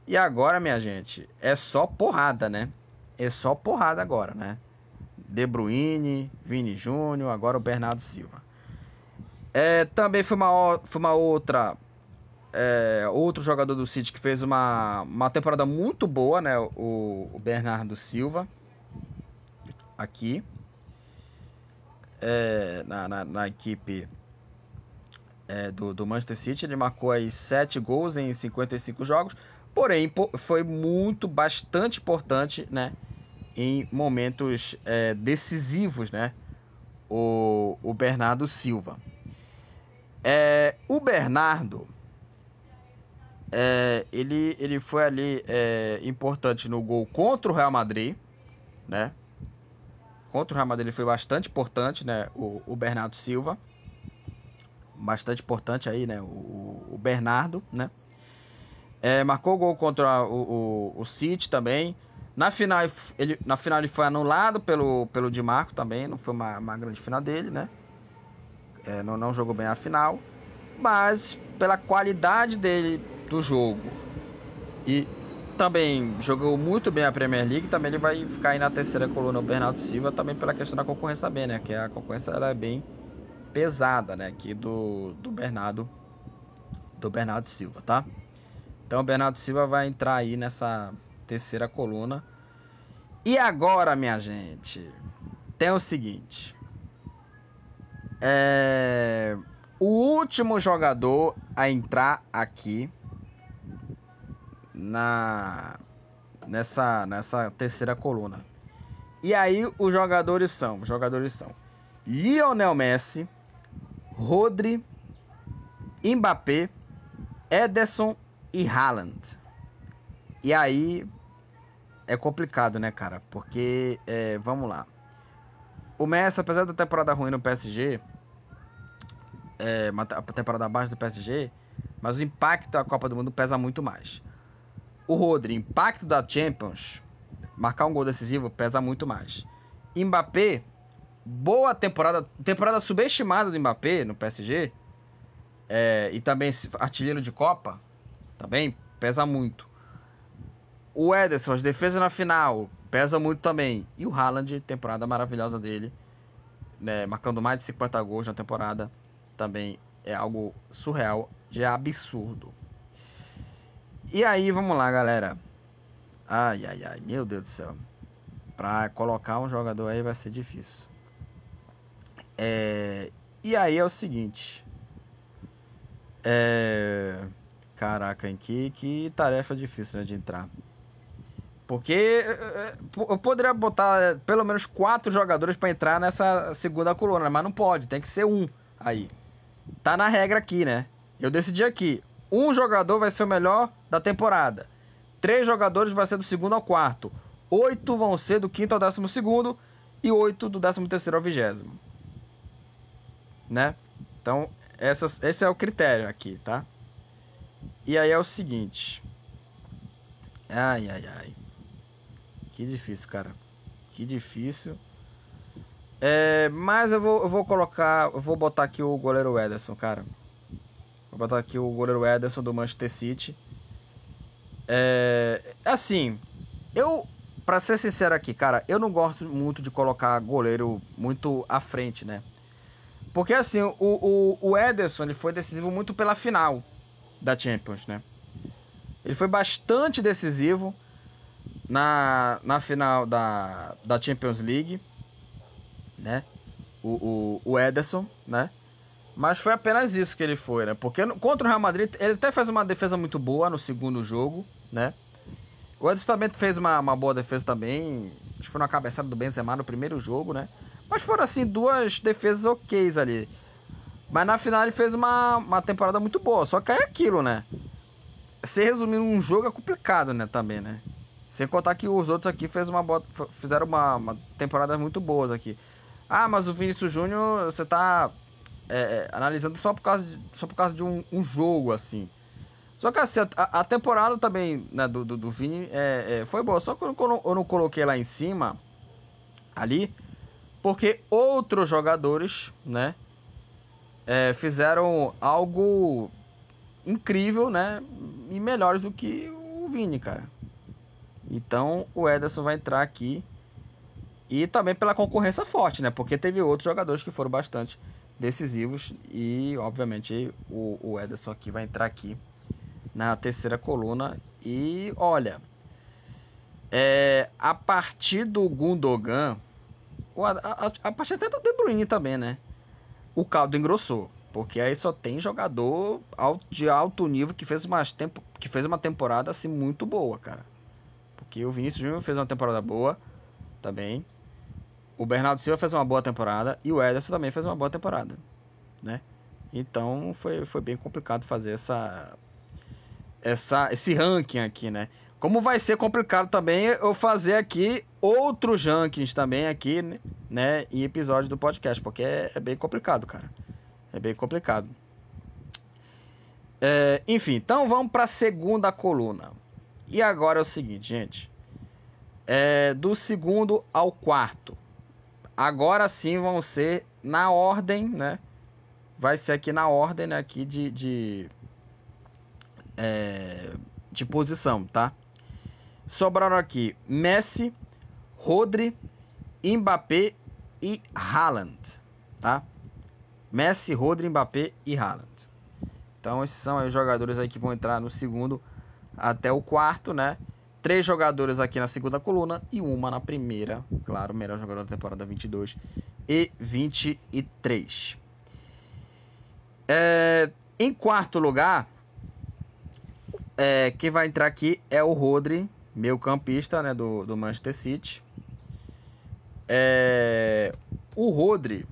E agora, minha gente, é só porrada, né? É só porrada agora, né? De Bruyne, Vini Júnior, agora o Bernardo Silva. É, também foi uma, foi uma outra é, outro jogador do City que fez uma, uma temporada muito boa, né? O, o Bernardo Silva aqui é, na, na, na, equipe é, do, do Manchester City. Ele marcou aí 7 gols em 55 jogos, porém foi muito, bastante importante, né? Em momentos é, decisivos, né? O, o Bernardo Silva. É, o Bernardo, é, ele, ele foi ali é, importante no gol contra o Real Madrid, né? Contra o Real Madrid ele foi bastante importante, né? O, o Bernardo Silva. Bastante importante aí, né? O, o Bernardo, né? É, marcou gol contra o, o, o City também. Na final, ele, na final ele foi anulado pelo, pelo Di Marco também. Não foi uma, uma grande final dele, né? É, não, não jogou bem a final. Mas pela qualidade dele do jogo e também jogou muito bem a Premier League, também ele vai ficar aí na terceira coluna o Bernardo Silva, também pela questão da concorrência também, né? Que a concorrência ela é bem pesada, né? Aqui do, do Bernardo do Bernardo Silva, tá? Então o Bernardo Silva vai entrar aí nessa terceira coluna. E agora, minha gente, tem o seguinte. É... O último jogador a entrar aqui na nessa nessa terceira coluna. E aí os jogadores são, os jogadores são Lionel Messi, Rodri, Mbappé, Ederson e Haaland. E aí é complicado, né, cara? Porque é, vamos lá. O Messi, apesar da temporada ruim no PSG, é, a temporada abaixo do PSG, mas o impacto da Copa do Mundo pesa muito mais. O Rodri, impacto da Champions, marcar um gol decisivo pesa muito mais. Mbappé, boa temporada, temporada subestimada do Mbappé no PSG, é, e também artilheiro de Copa, também pesa muito. o Ederson, as defesas na final, pesa muito também. E o Haaland, temporada maravilhosa dele, né, marcando mais de 50 gols na temporada, também é algo surreal, de absurdo. E aí, vamos lá, galera. Ai, ai, ai, meu Deus do céu. Pra colocar um jogador aí vai ser difícil. É... E aí é o seguinte. É... Caraca, em que, que tarefa difícil né, de entrar. Porque é, é, eu poderia botar pelo menos quatro jogadores para entrar nessa segunda coluna, mas não pode, tem que ser um aí. Tá na regra aqui, né? Eu decidi aqui. Um jogador vai ser o melhor da temporada. Três jogadores vai ser do segundo ao quarto. Oito vão ser do quinto ao décimo segundo. E oito do décimo terceiro ao vigésimo. Né? Então, essas, esse é o critério aqui, tá? E aí é o seguinte. Ai, ai, ai. Que difícil, cara. Que difícil. É, mas eu vou, eu vou colocar. Eu vou botar aqui o goleiro Ederson, cara. Vou botar aqui o goleiro Ederson do Manchester City. É, assim, eu, pra ser sincero aqui, cara, eu não gosto muito de colocar goleiro muito à frente, né? Porque assim, o, o, o Ederson ele foi decisivo muito pela final da Champions, né? Ele foi bastante decisivo na, na final da, da Champions League, né? O, o, o Ederson, né? Mas foi apenas isso que ele foi, né? Porque contra o Real Madrid, ele até fez uma defesa muito boa no segundo jogo, né? O Ederson também fez uma, uma boa defesa também. Acho que foi uma cabeçada do Benzema no primeiro jogo, né? Mas foram, assim, duas defesas ok ali. Mas na final ele fez uma, uma temporada muito boa. Só que é aquilo, né? Se resumir um jogo é complicado, né? Também, né? Sem contar que os outros aqui fez uma boa, fizeram uma, uma temporada muito boas aqui. Ah, mas o Vinícius Júnior, você tá é, é, analisando só por causa de, só por causa de um, um jogo, assim. Só que assim, a, a temporada também né, do, do, do Vini é, é, foi boa. Só que eu não, eu não coloquei lá em cima, ali, porque outros jogadores, né, é, fizeram algo incrível, né, e melhores do que o Vini, cara. Então o Ederson vai entrar aqui e também pela concorrência forte, né, porque teve outros jogadores que foram bastante decisivos e, obviamente, o, o Ederson aqui vai entrar aqui na terceira coluna. E olha, é, a partir do Gundogan, a, a, a partir até do De Bruyne também, né? O caldo engrossou. Porque aí só tem jogador de alto nível que fez, uma tempo, que fez uma temporada assim muito boa, cara. Porque o Vinícius Júnior fez uma temporada boa também. O Bernardo Silva fez uma boa temporada e o Ederson também fez uma boa temporada, né? Então foi, foi bem complicado fazer essa, essa esse ranking aqui, né? Como vai ser complicado também eu fazer aqui outros rankings também aqui, né, em episódios do podcast, porque é, é bem complicado, cara. É bem complicado. É, enfim, então vamos para a segunda coluna. E agora é o seguinte, gente. É, do segundo ao quarto agora sim vão ser na ordem, né? Vai ser aqui na ordem né? aqui de, de, é, de posição, tá? Sobraram aqui Messi, Rodri, Mbappé e Haaland, tá? Messi, Rodri, Mbappé e Haaland. Então esses são os jogadores aí que vão entrar no segundo até o quarto, né? Três jogadores aqui na segunda coluna e uma na primeira. Claro, melhor jogador da temporada 22 e 23. É, em quarto lugar, é, quem vai entrar aqui é o Rodri, meu campista né, do, do Manchester City. É, o Rodri,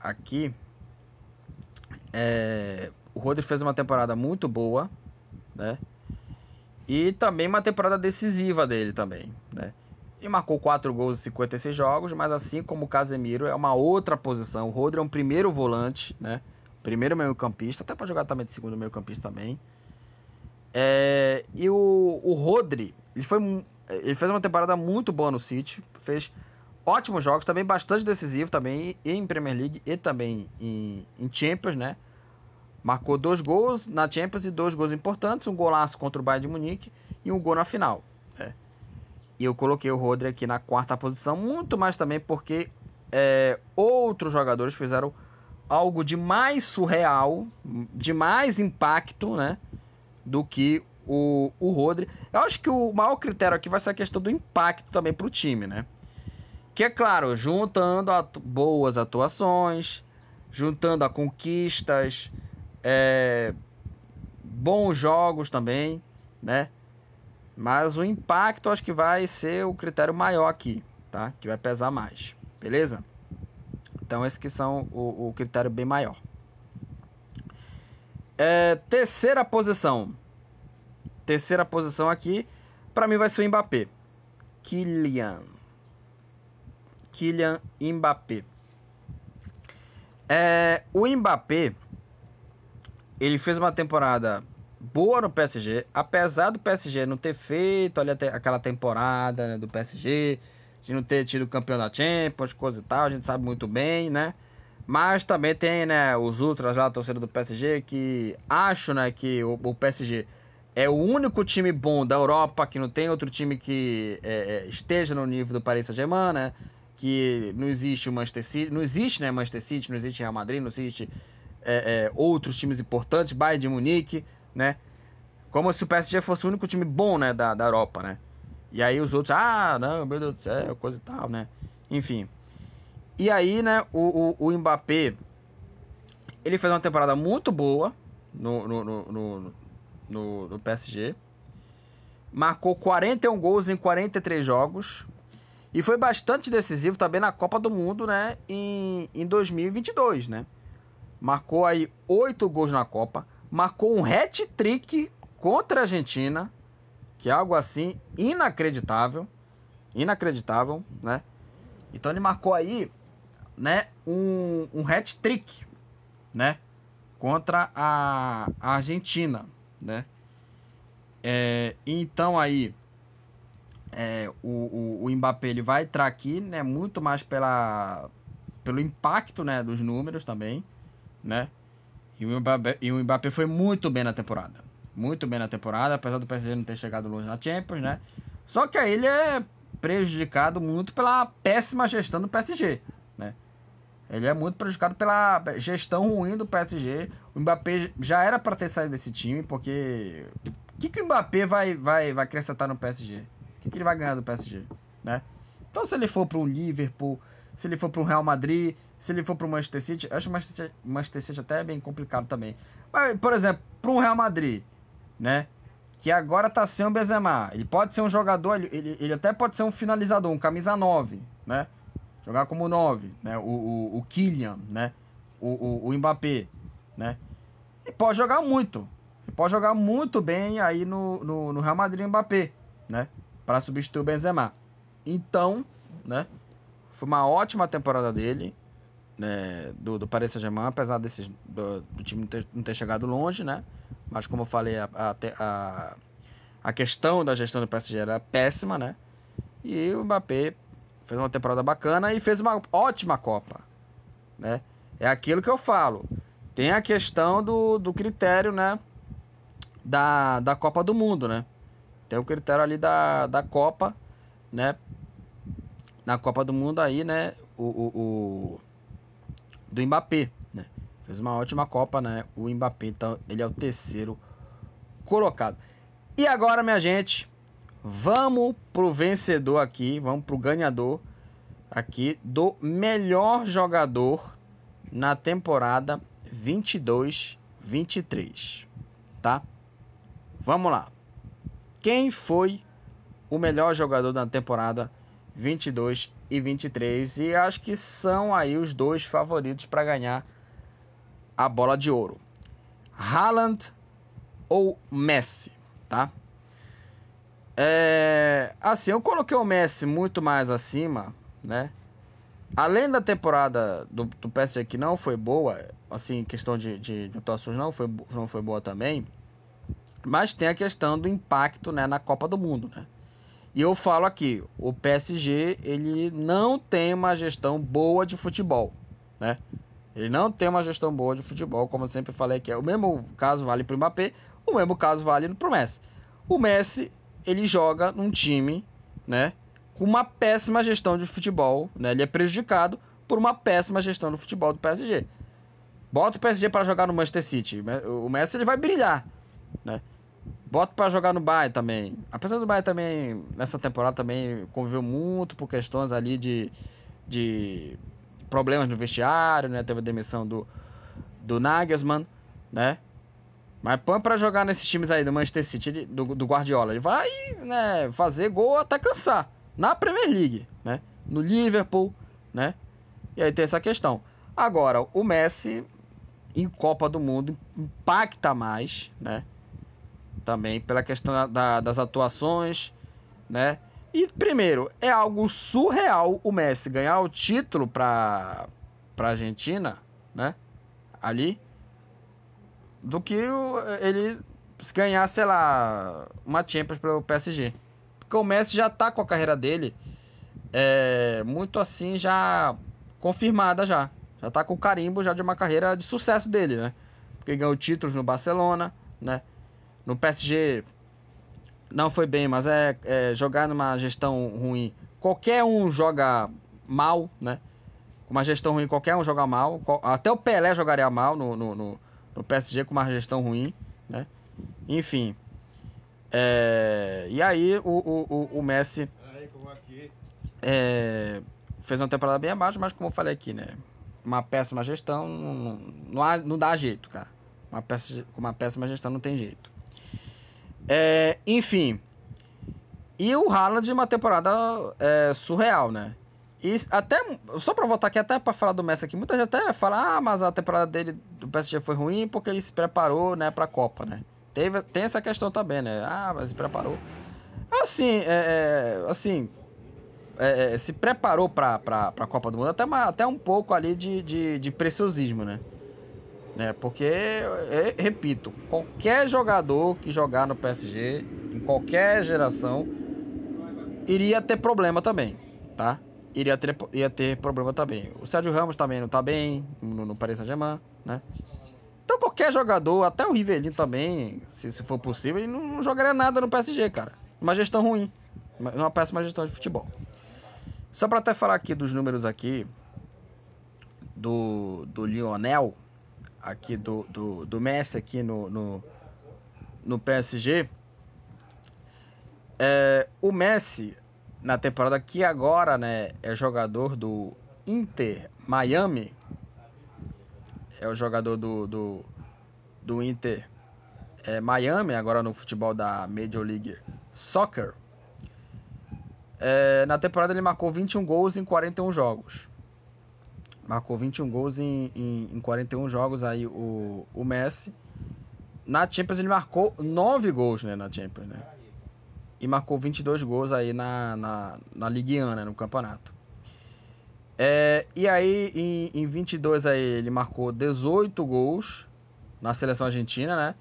aqui, é, o Rodri fez uma temporada muito boa, né? E também uma temporada decisiva dele também, né? E marcou 4 gols em 56 jogos, mas assim como o Casemiro é uma outra posição. O Rodri é um primeiro volante, né? Primeiro meio campista, até pode jogar também de segundo meio campista também. É, e o, o Rodri, ele, foi, ele fez uma temporada muito boa no City, fez ótimos jogos, também bastante decisivo também em Premier League e também em, em Champions, né? Marcou dois gols na Champions e dois gols importantes, um golaço contra o Bayern de Munique e um gol na final. Né? E eu coloquei o Rodri aqui na quarta posição, muito mais também porque é, outros jogadores fizeram algo de mais surreal, de mais impacto, né? Do que o, o Rodri. Eu acho que o maior critério aqui vai ser a questão do impacto também para o time, né? Que é claro, juntando atu boas atuações, juntando a conquistas, é, bons jogos também, né? Mas o impacto acho que vai ser o critério maior aqui, tá? Que vai pesar mais, beleza? Então esses que são o, o critério bem maior. É, terceira posição. Terceira posição aqui, para mim vai ser o Mbappé. Kylian. Kylian Mbappé. É, o Mbappé, ele fez uma temporada boa no PSG, apesar do PSG não ter feito ali aquela temporada né, do PSG, de não ter tido campeão da Champions, coisa e tal, a gente sabe muito bem, né? Mas também tem, né, os ultras lá, a torcida do PSG, que acho, né, que o, o, PSG é o único time bom da Europa, que não tem outro time que é, é, esteja no nível do Paris Saint-Germain, né? Que não existe o Manchester City, não existe, né, Manchester City, não existe Real Madrid, não existe é, é outros times importantes, Bayern de Munique, né? Como se o PSG fosse o único time bom, né, da, da Europa, né? E aí os outros, ah, não, meu Deus do céu, coisa e tal, né? Enfim. E aí, né, o, o, o Mbappé, ele fez uma temporada muito boa no, no, no, no, no, PSG. Marcou 41 gols em 43 jogos. E foi bastante decisivo também na Copa do Mundo, né? Em, em 2022, né? Marcou aí 8 gols na Copa marcou um hat-trick contra a Argentina, que é algo assim inacreditável, inacreditável, né? Então ele marcou aí, né, um, um hat-trick, né, contra a, a Argentina, né? É, então aí é, o, o, o Mbappé ele vai entrar aqui, né, muito mais pela, pelo impacto, né, dos números também, né? E o, Mbappé, e o Mbappé foi muito bem na temporada. Muito bem na temporada, apesar do PSG não ter chegado longe na Champions, né? Só que aí ele é prejudicado muito pela péssima gestão do PSG, né? Ele é muito prejudicado pela gestão ruim do PSG. O Mbappé já era para ter saído desse time, porque o que, que o Mbappé vai, vai, vai acrescentar no PSG? O que, que ele vai ganhar do PSG, né? Então se ele for para um Liverpool, se ele for para o Real Madrid, se ele for para o Manchester City, eu acho o Manchester, Manchester City até bem complicado também. Mas, por exemplo, para um Real Madrid, né? Que agora tá sem o Benzema. Ele pode ser um jogador, ele, ele, ele até pode ser um finalizador, um camisa 9, né? Jogar como 9, né? O, o, o Kylian, né? O, o, o Mbappé, né? Ele pode jogar muito. Ele pode jogar muito bem aí no, no, no Real Madrid o Mbappé, né? Para substituir o Benzema. Então, né? Foi uma ótima temporada dele, né, do, do Paris Saint-Germain, apesar desses, do, do time não ter, não ter, chegado longe, né? Mas como eu falei, a, a, a questão da gestão do PSG era péssima, né? E o Mbappé fez uma temporada bacana e fez uma ótima Copa, né? É aquilo que eu falo. Tem a questão do, do critério, né? Da, da Copa do Mundo, né? Tem o critério ali da, da Copa, né? Na Copa do Mundo aí, né? O, o, o, do Mbappé, né? Fez uma ótima Copa, né? O Mbappé, então ele é o terceiro colocado. E agora, minha gente, vamos pro vencedor aqui, vamos pro ganhador aqui do melhor jogador na temporada 22-23, tá? Vamos lá. Quem foi o melhor jogador da temporada 22 e 23 e acho que são aí os dois favoritos para ganhar a bola de ouro. Haaland ou Messi, tá? É, assim, eu coloquei o Messi muito mais acima, né? Além da temporada do, do PSG que não foi boa, assim, questão de, de, de atuações não foi, não foi boa também, mas tem a questão do impacto né, na Copa do Mundo, né? E eu falo aqui, o PSG ele não tem uma gestão boa de futebol, né? Ele não tem uma gestão boa de futebol, como eu sempre falei que é o mesmo caso vale para o Mbappé, o mesmo caso vale para o Messi. O Messi ele joga num time, né, com uma péssima gestão de futebol, né? Ele é prejudicado por uma péssima gestão do futebol do PSG. Bota o PSG para jogar no Manchester City, o Messi ele vai brilhar, né? Bota para jogar no Bayern também. Apesar do Bayern também nessa temporada também conviveu muito por questões ali de, de problemas no vestiário, né? Teve a demissão do do Nagelsmann, né? Mas põe para jogar nesses times aí do Manchester City, do, do Guardiola. Ele vai né, fazer gol até cansar. Na Premier League, né? No Liverpool, né? E aí tem essa questão. Agora, o Messi em Copa do Mundo impacta mais, né? Também pela questão da, das atuações, né? E primeiro, é algo surreal o Messi ganhar o título para para Argentina, né? Ali do que ele ganhar, sei lá, uma Champions para o PSG. Porque o Messi já tá com a carreira dele é, muito assim já confirmada já. Já tá com o carimbo já de uma carreira de sucesso dele, né? Porque ganhou títulos no Barcelona, né? No PSG não foi bem, mas é, é jogar numa gestão ruim. Qualquer um joga mal, né? Com uma gestão ruim, qualquer um joga mal. Até o Pelé jogaria mal no, no, no, no PSG com uma gestão ruim, né? Enfim. É, e aí o, o, o, Messi é, fez uma temporada bem abaixo, mas como eu falei aqui, né? Uma péssima gestão não, não, não dá jeito, cara. Uma péssima, uma péssima gestão não tem jeito. É, enfim. E o Haaland uma temporada é, surreal, né? E até, só pra voltar aqui, até pra falar do Messi aqui, muita gente até fala, ah, mas a temporada dele do PSG foi ruim porque ele se preparou, né, pra Copa, né? Teve, tem essa questão também, né? Ah, mas se preparou. Assim, é, é assim, é, é se preparou pra, pra, pra Copa do Mundo até, uma, até um pouco ali de, de, de preciosismo, né? Né? Porque, é, repito, qualquer jogador que jogar no PSG, em qualquer geração, iria ter problema também, tá? Iria ter, ia ter problema também. O Sérgio Ramos também não tá bem no, no Paris Saint-Germain, né? Então qualquer jogador, até o Rivelino também, se, se for possível, ele não, não jogaria nada no PSG, cara. Uma gestão ruim. Uma péssima gestão de futebol. Só para até falar aqui dos números aqui do, do Lionel, aqui do, do, do Messi aqui no, no, no PSG. É, o Messi, na temporada que agora né, é jogador do Inter Miami, é o jogador do, do, do Inter é, Miami, agora no futebol da Major League Soccer. É, na temporada ele marcou 21 gols em 41 jogos. Marcou 21 gols em, em, em 41 jogos aí o, o Messi. Na Champions ele marcou 9 gols né, na Champions, né? E marcou 22 gols aí na, na, na Ligue 1, né, no campeonato. É, e aí, em, em 22 aí, ele marcou 18 gols na seleção argentina, né?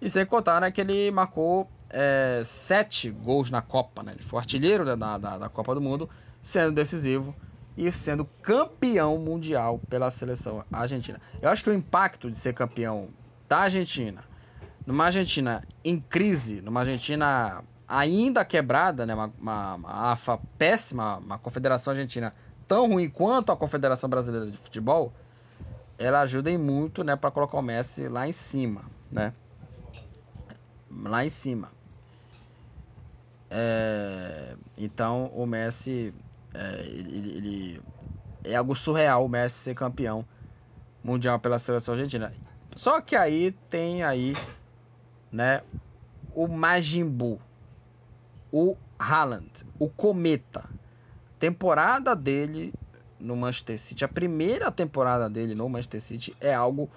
E sem contar, né, que ele marcou é, 7 gols na Copa, né? Ele foi artilheiro né, da, da, da Copa do Mundo, sendo decisivo e sendo campeão mundial pela seleção argentina. Eu acho que o impacto de ser campeão da Argentina, numa Argentina em crise, numa Argentina ainda quebrada, né? Uma, uma, uma AFA péssima, uma confederação argentina tão ruim quanto a Confederação Brasileira de Futebol, ela ajuda em muito, né, para colocar o Messi lá em cima, né? Lá em cima. É, então o Messi é, ele, ele, é algo surreal o Messi ser campeão mundial pela seleção argentina. Só que aí tem aí, né, o Majin Buu, o Haaland, o Cometa, temporada dele no Manchester City, a primeira temporada dele no Manchester City é algo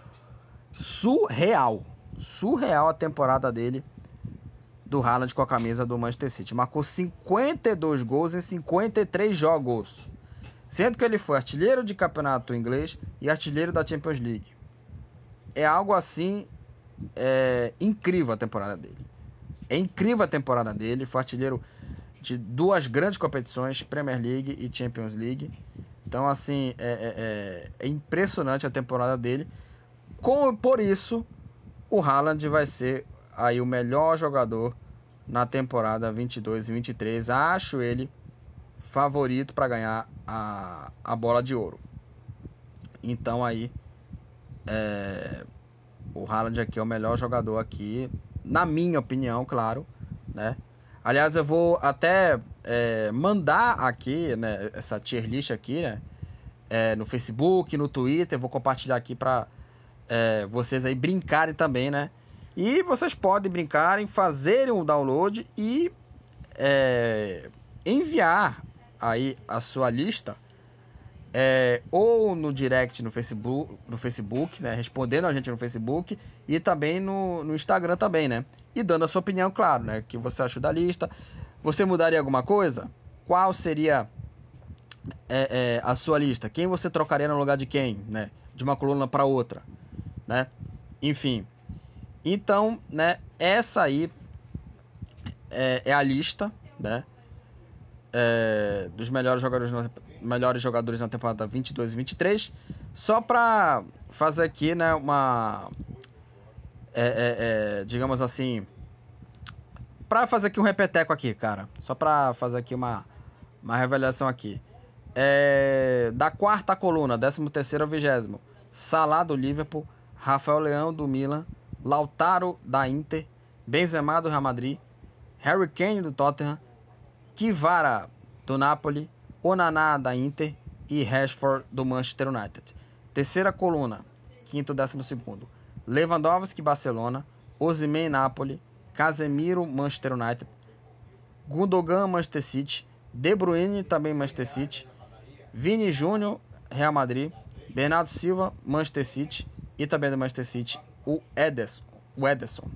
surreal. Surreal a temporada dele do Haaland com a camisa do Manchester City. Marcou 52 gols em 53 jogos. Sendo que ele foi artilheiro de campeonato inglês e artilheiro da Champions League. É algo assim é, incrível a temporada dele. É incrível a temporada dele. Foi artilheiro de duas grandes competições, Premier League e Champions League. Então, assim, é, é, é, é impressionante a temporada dele. Com, por isso, o Haaland vai ser aí o melhor jogador na temporada 22 e 23. Acho ele favorito para ganhar a, a bola de ouro. Então aí é, o Haaland aqui é o melhor jogador aqui, na minha opinião, claro, né? Aliás, eu vou até é, mandar aqui, né, essa tier list aqui, né, é, no Facebook, no Twitter, vou compartilhar aqui para é, vocês aí brincarem também, né? E vocês podem brincarem, fazerem o download e é, enviar aí a sua lista é, ou no direct no Facebook, no Facebook, né? Respondendo a gente no Facebook e também no, no Instagram também, né? E dando a sua opinião, claro, né? O que você achou da lista. Você mudaria alguma coisa? Qual seria é, é, a sua lista? Quem você trocaria no lugar de quem, né? De uma coluna para outra, né? Enfim. Então, né? Essa aí é, é a lista, né? É, dos melhores jogadores na, melhores jogadores na temporada 22 e 23. Só para fazer aqui, né, uma. É, é, é, digamos assim. Para fazer aqui um repeteco aqui, cara. Só para fazer aqui uma, uma revelação aqui. É, da quarta coluna, 13 terceiro ao vigésimo. Salah do Liverpool, Rafael Leão do Milan, Lautaro da Inter, Benzema do Real Madrid, Harry Kane do Tottenham, Kivara do Napoli, Onaná da Inter e Rashford do Manchester United. Terceira coluna, quinto décimo segundo. Lewandowski Barcelona, Osimhen Napoli, Casemiro Manchester United, Gundogan Manchester City, De Bruyne também Manchester City, Vini Júnior Real Madrid, Bernardo Silva Manchester City e também do Manchester City o Ederson, o Ederson.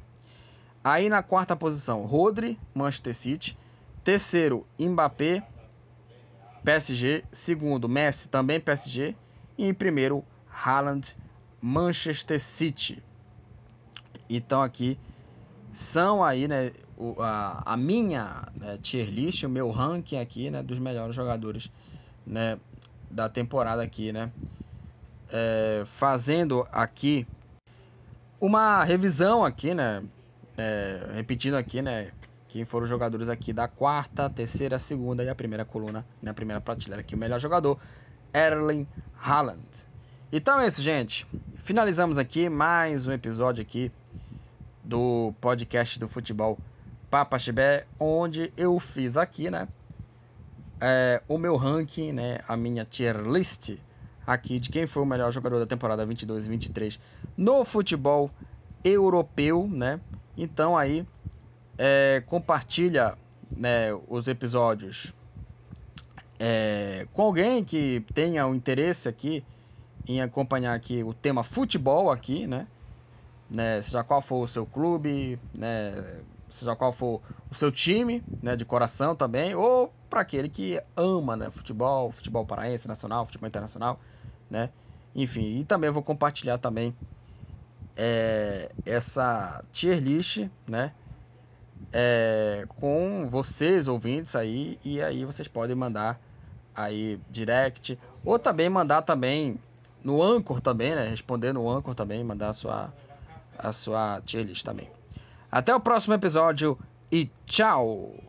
Aí na quarta posição, Rodri Manchester City, terceiro Mbappé PSG, segundo Messi, também PSG, e em primeiro Haaland, Manchester City. Então aqui são aí, né, a, a minha né, tier list, o meu ranking aqui, né, dos melhores jogadores, né, da temporada aqui, né, é, fazendo aqui uma revisão aqui, né, é, repetindo aqui, né, quem foram os jogadores aqui da quarta, terceira, segunda e a primeira coluna, na primeira prateleira aqui. O melhor jogador, Erling Haaland. Então é isso, gente. Finalizamos aqui mais um episódio aqui do podcast do futebol Papa Chibé, onde eu fiz aqui, né, é, o meu ranking, né, a minha tier list aqui de quem foi o melhor jogador da temporada 22 e 23 no futebol europeu, né? Então aí é, compartilha né, os episódios é, com alguém que tenha o um interesse aqui em acompanhar aqui o tema futebol aqui, né? né? Seja qual for o seu clube, né? Seja qual for o seu time, né? De coração também, ou para aquele que ama, né? Futebol, futebol paraense, nacional, futebol internacional, né? Enfim, e também vou compartilhar também é, essa tier list, né? é, com vocês ouvintes aí e aí vocês podem mandar aí direct ou também mandar também no Anchor também, né? Responder no Anchor também, mandar a sua a sua tier list também. Até o próximo episódio e tchau.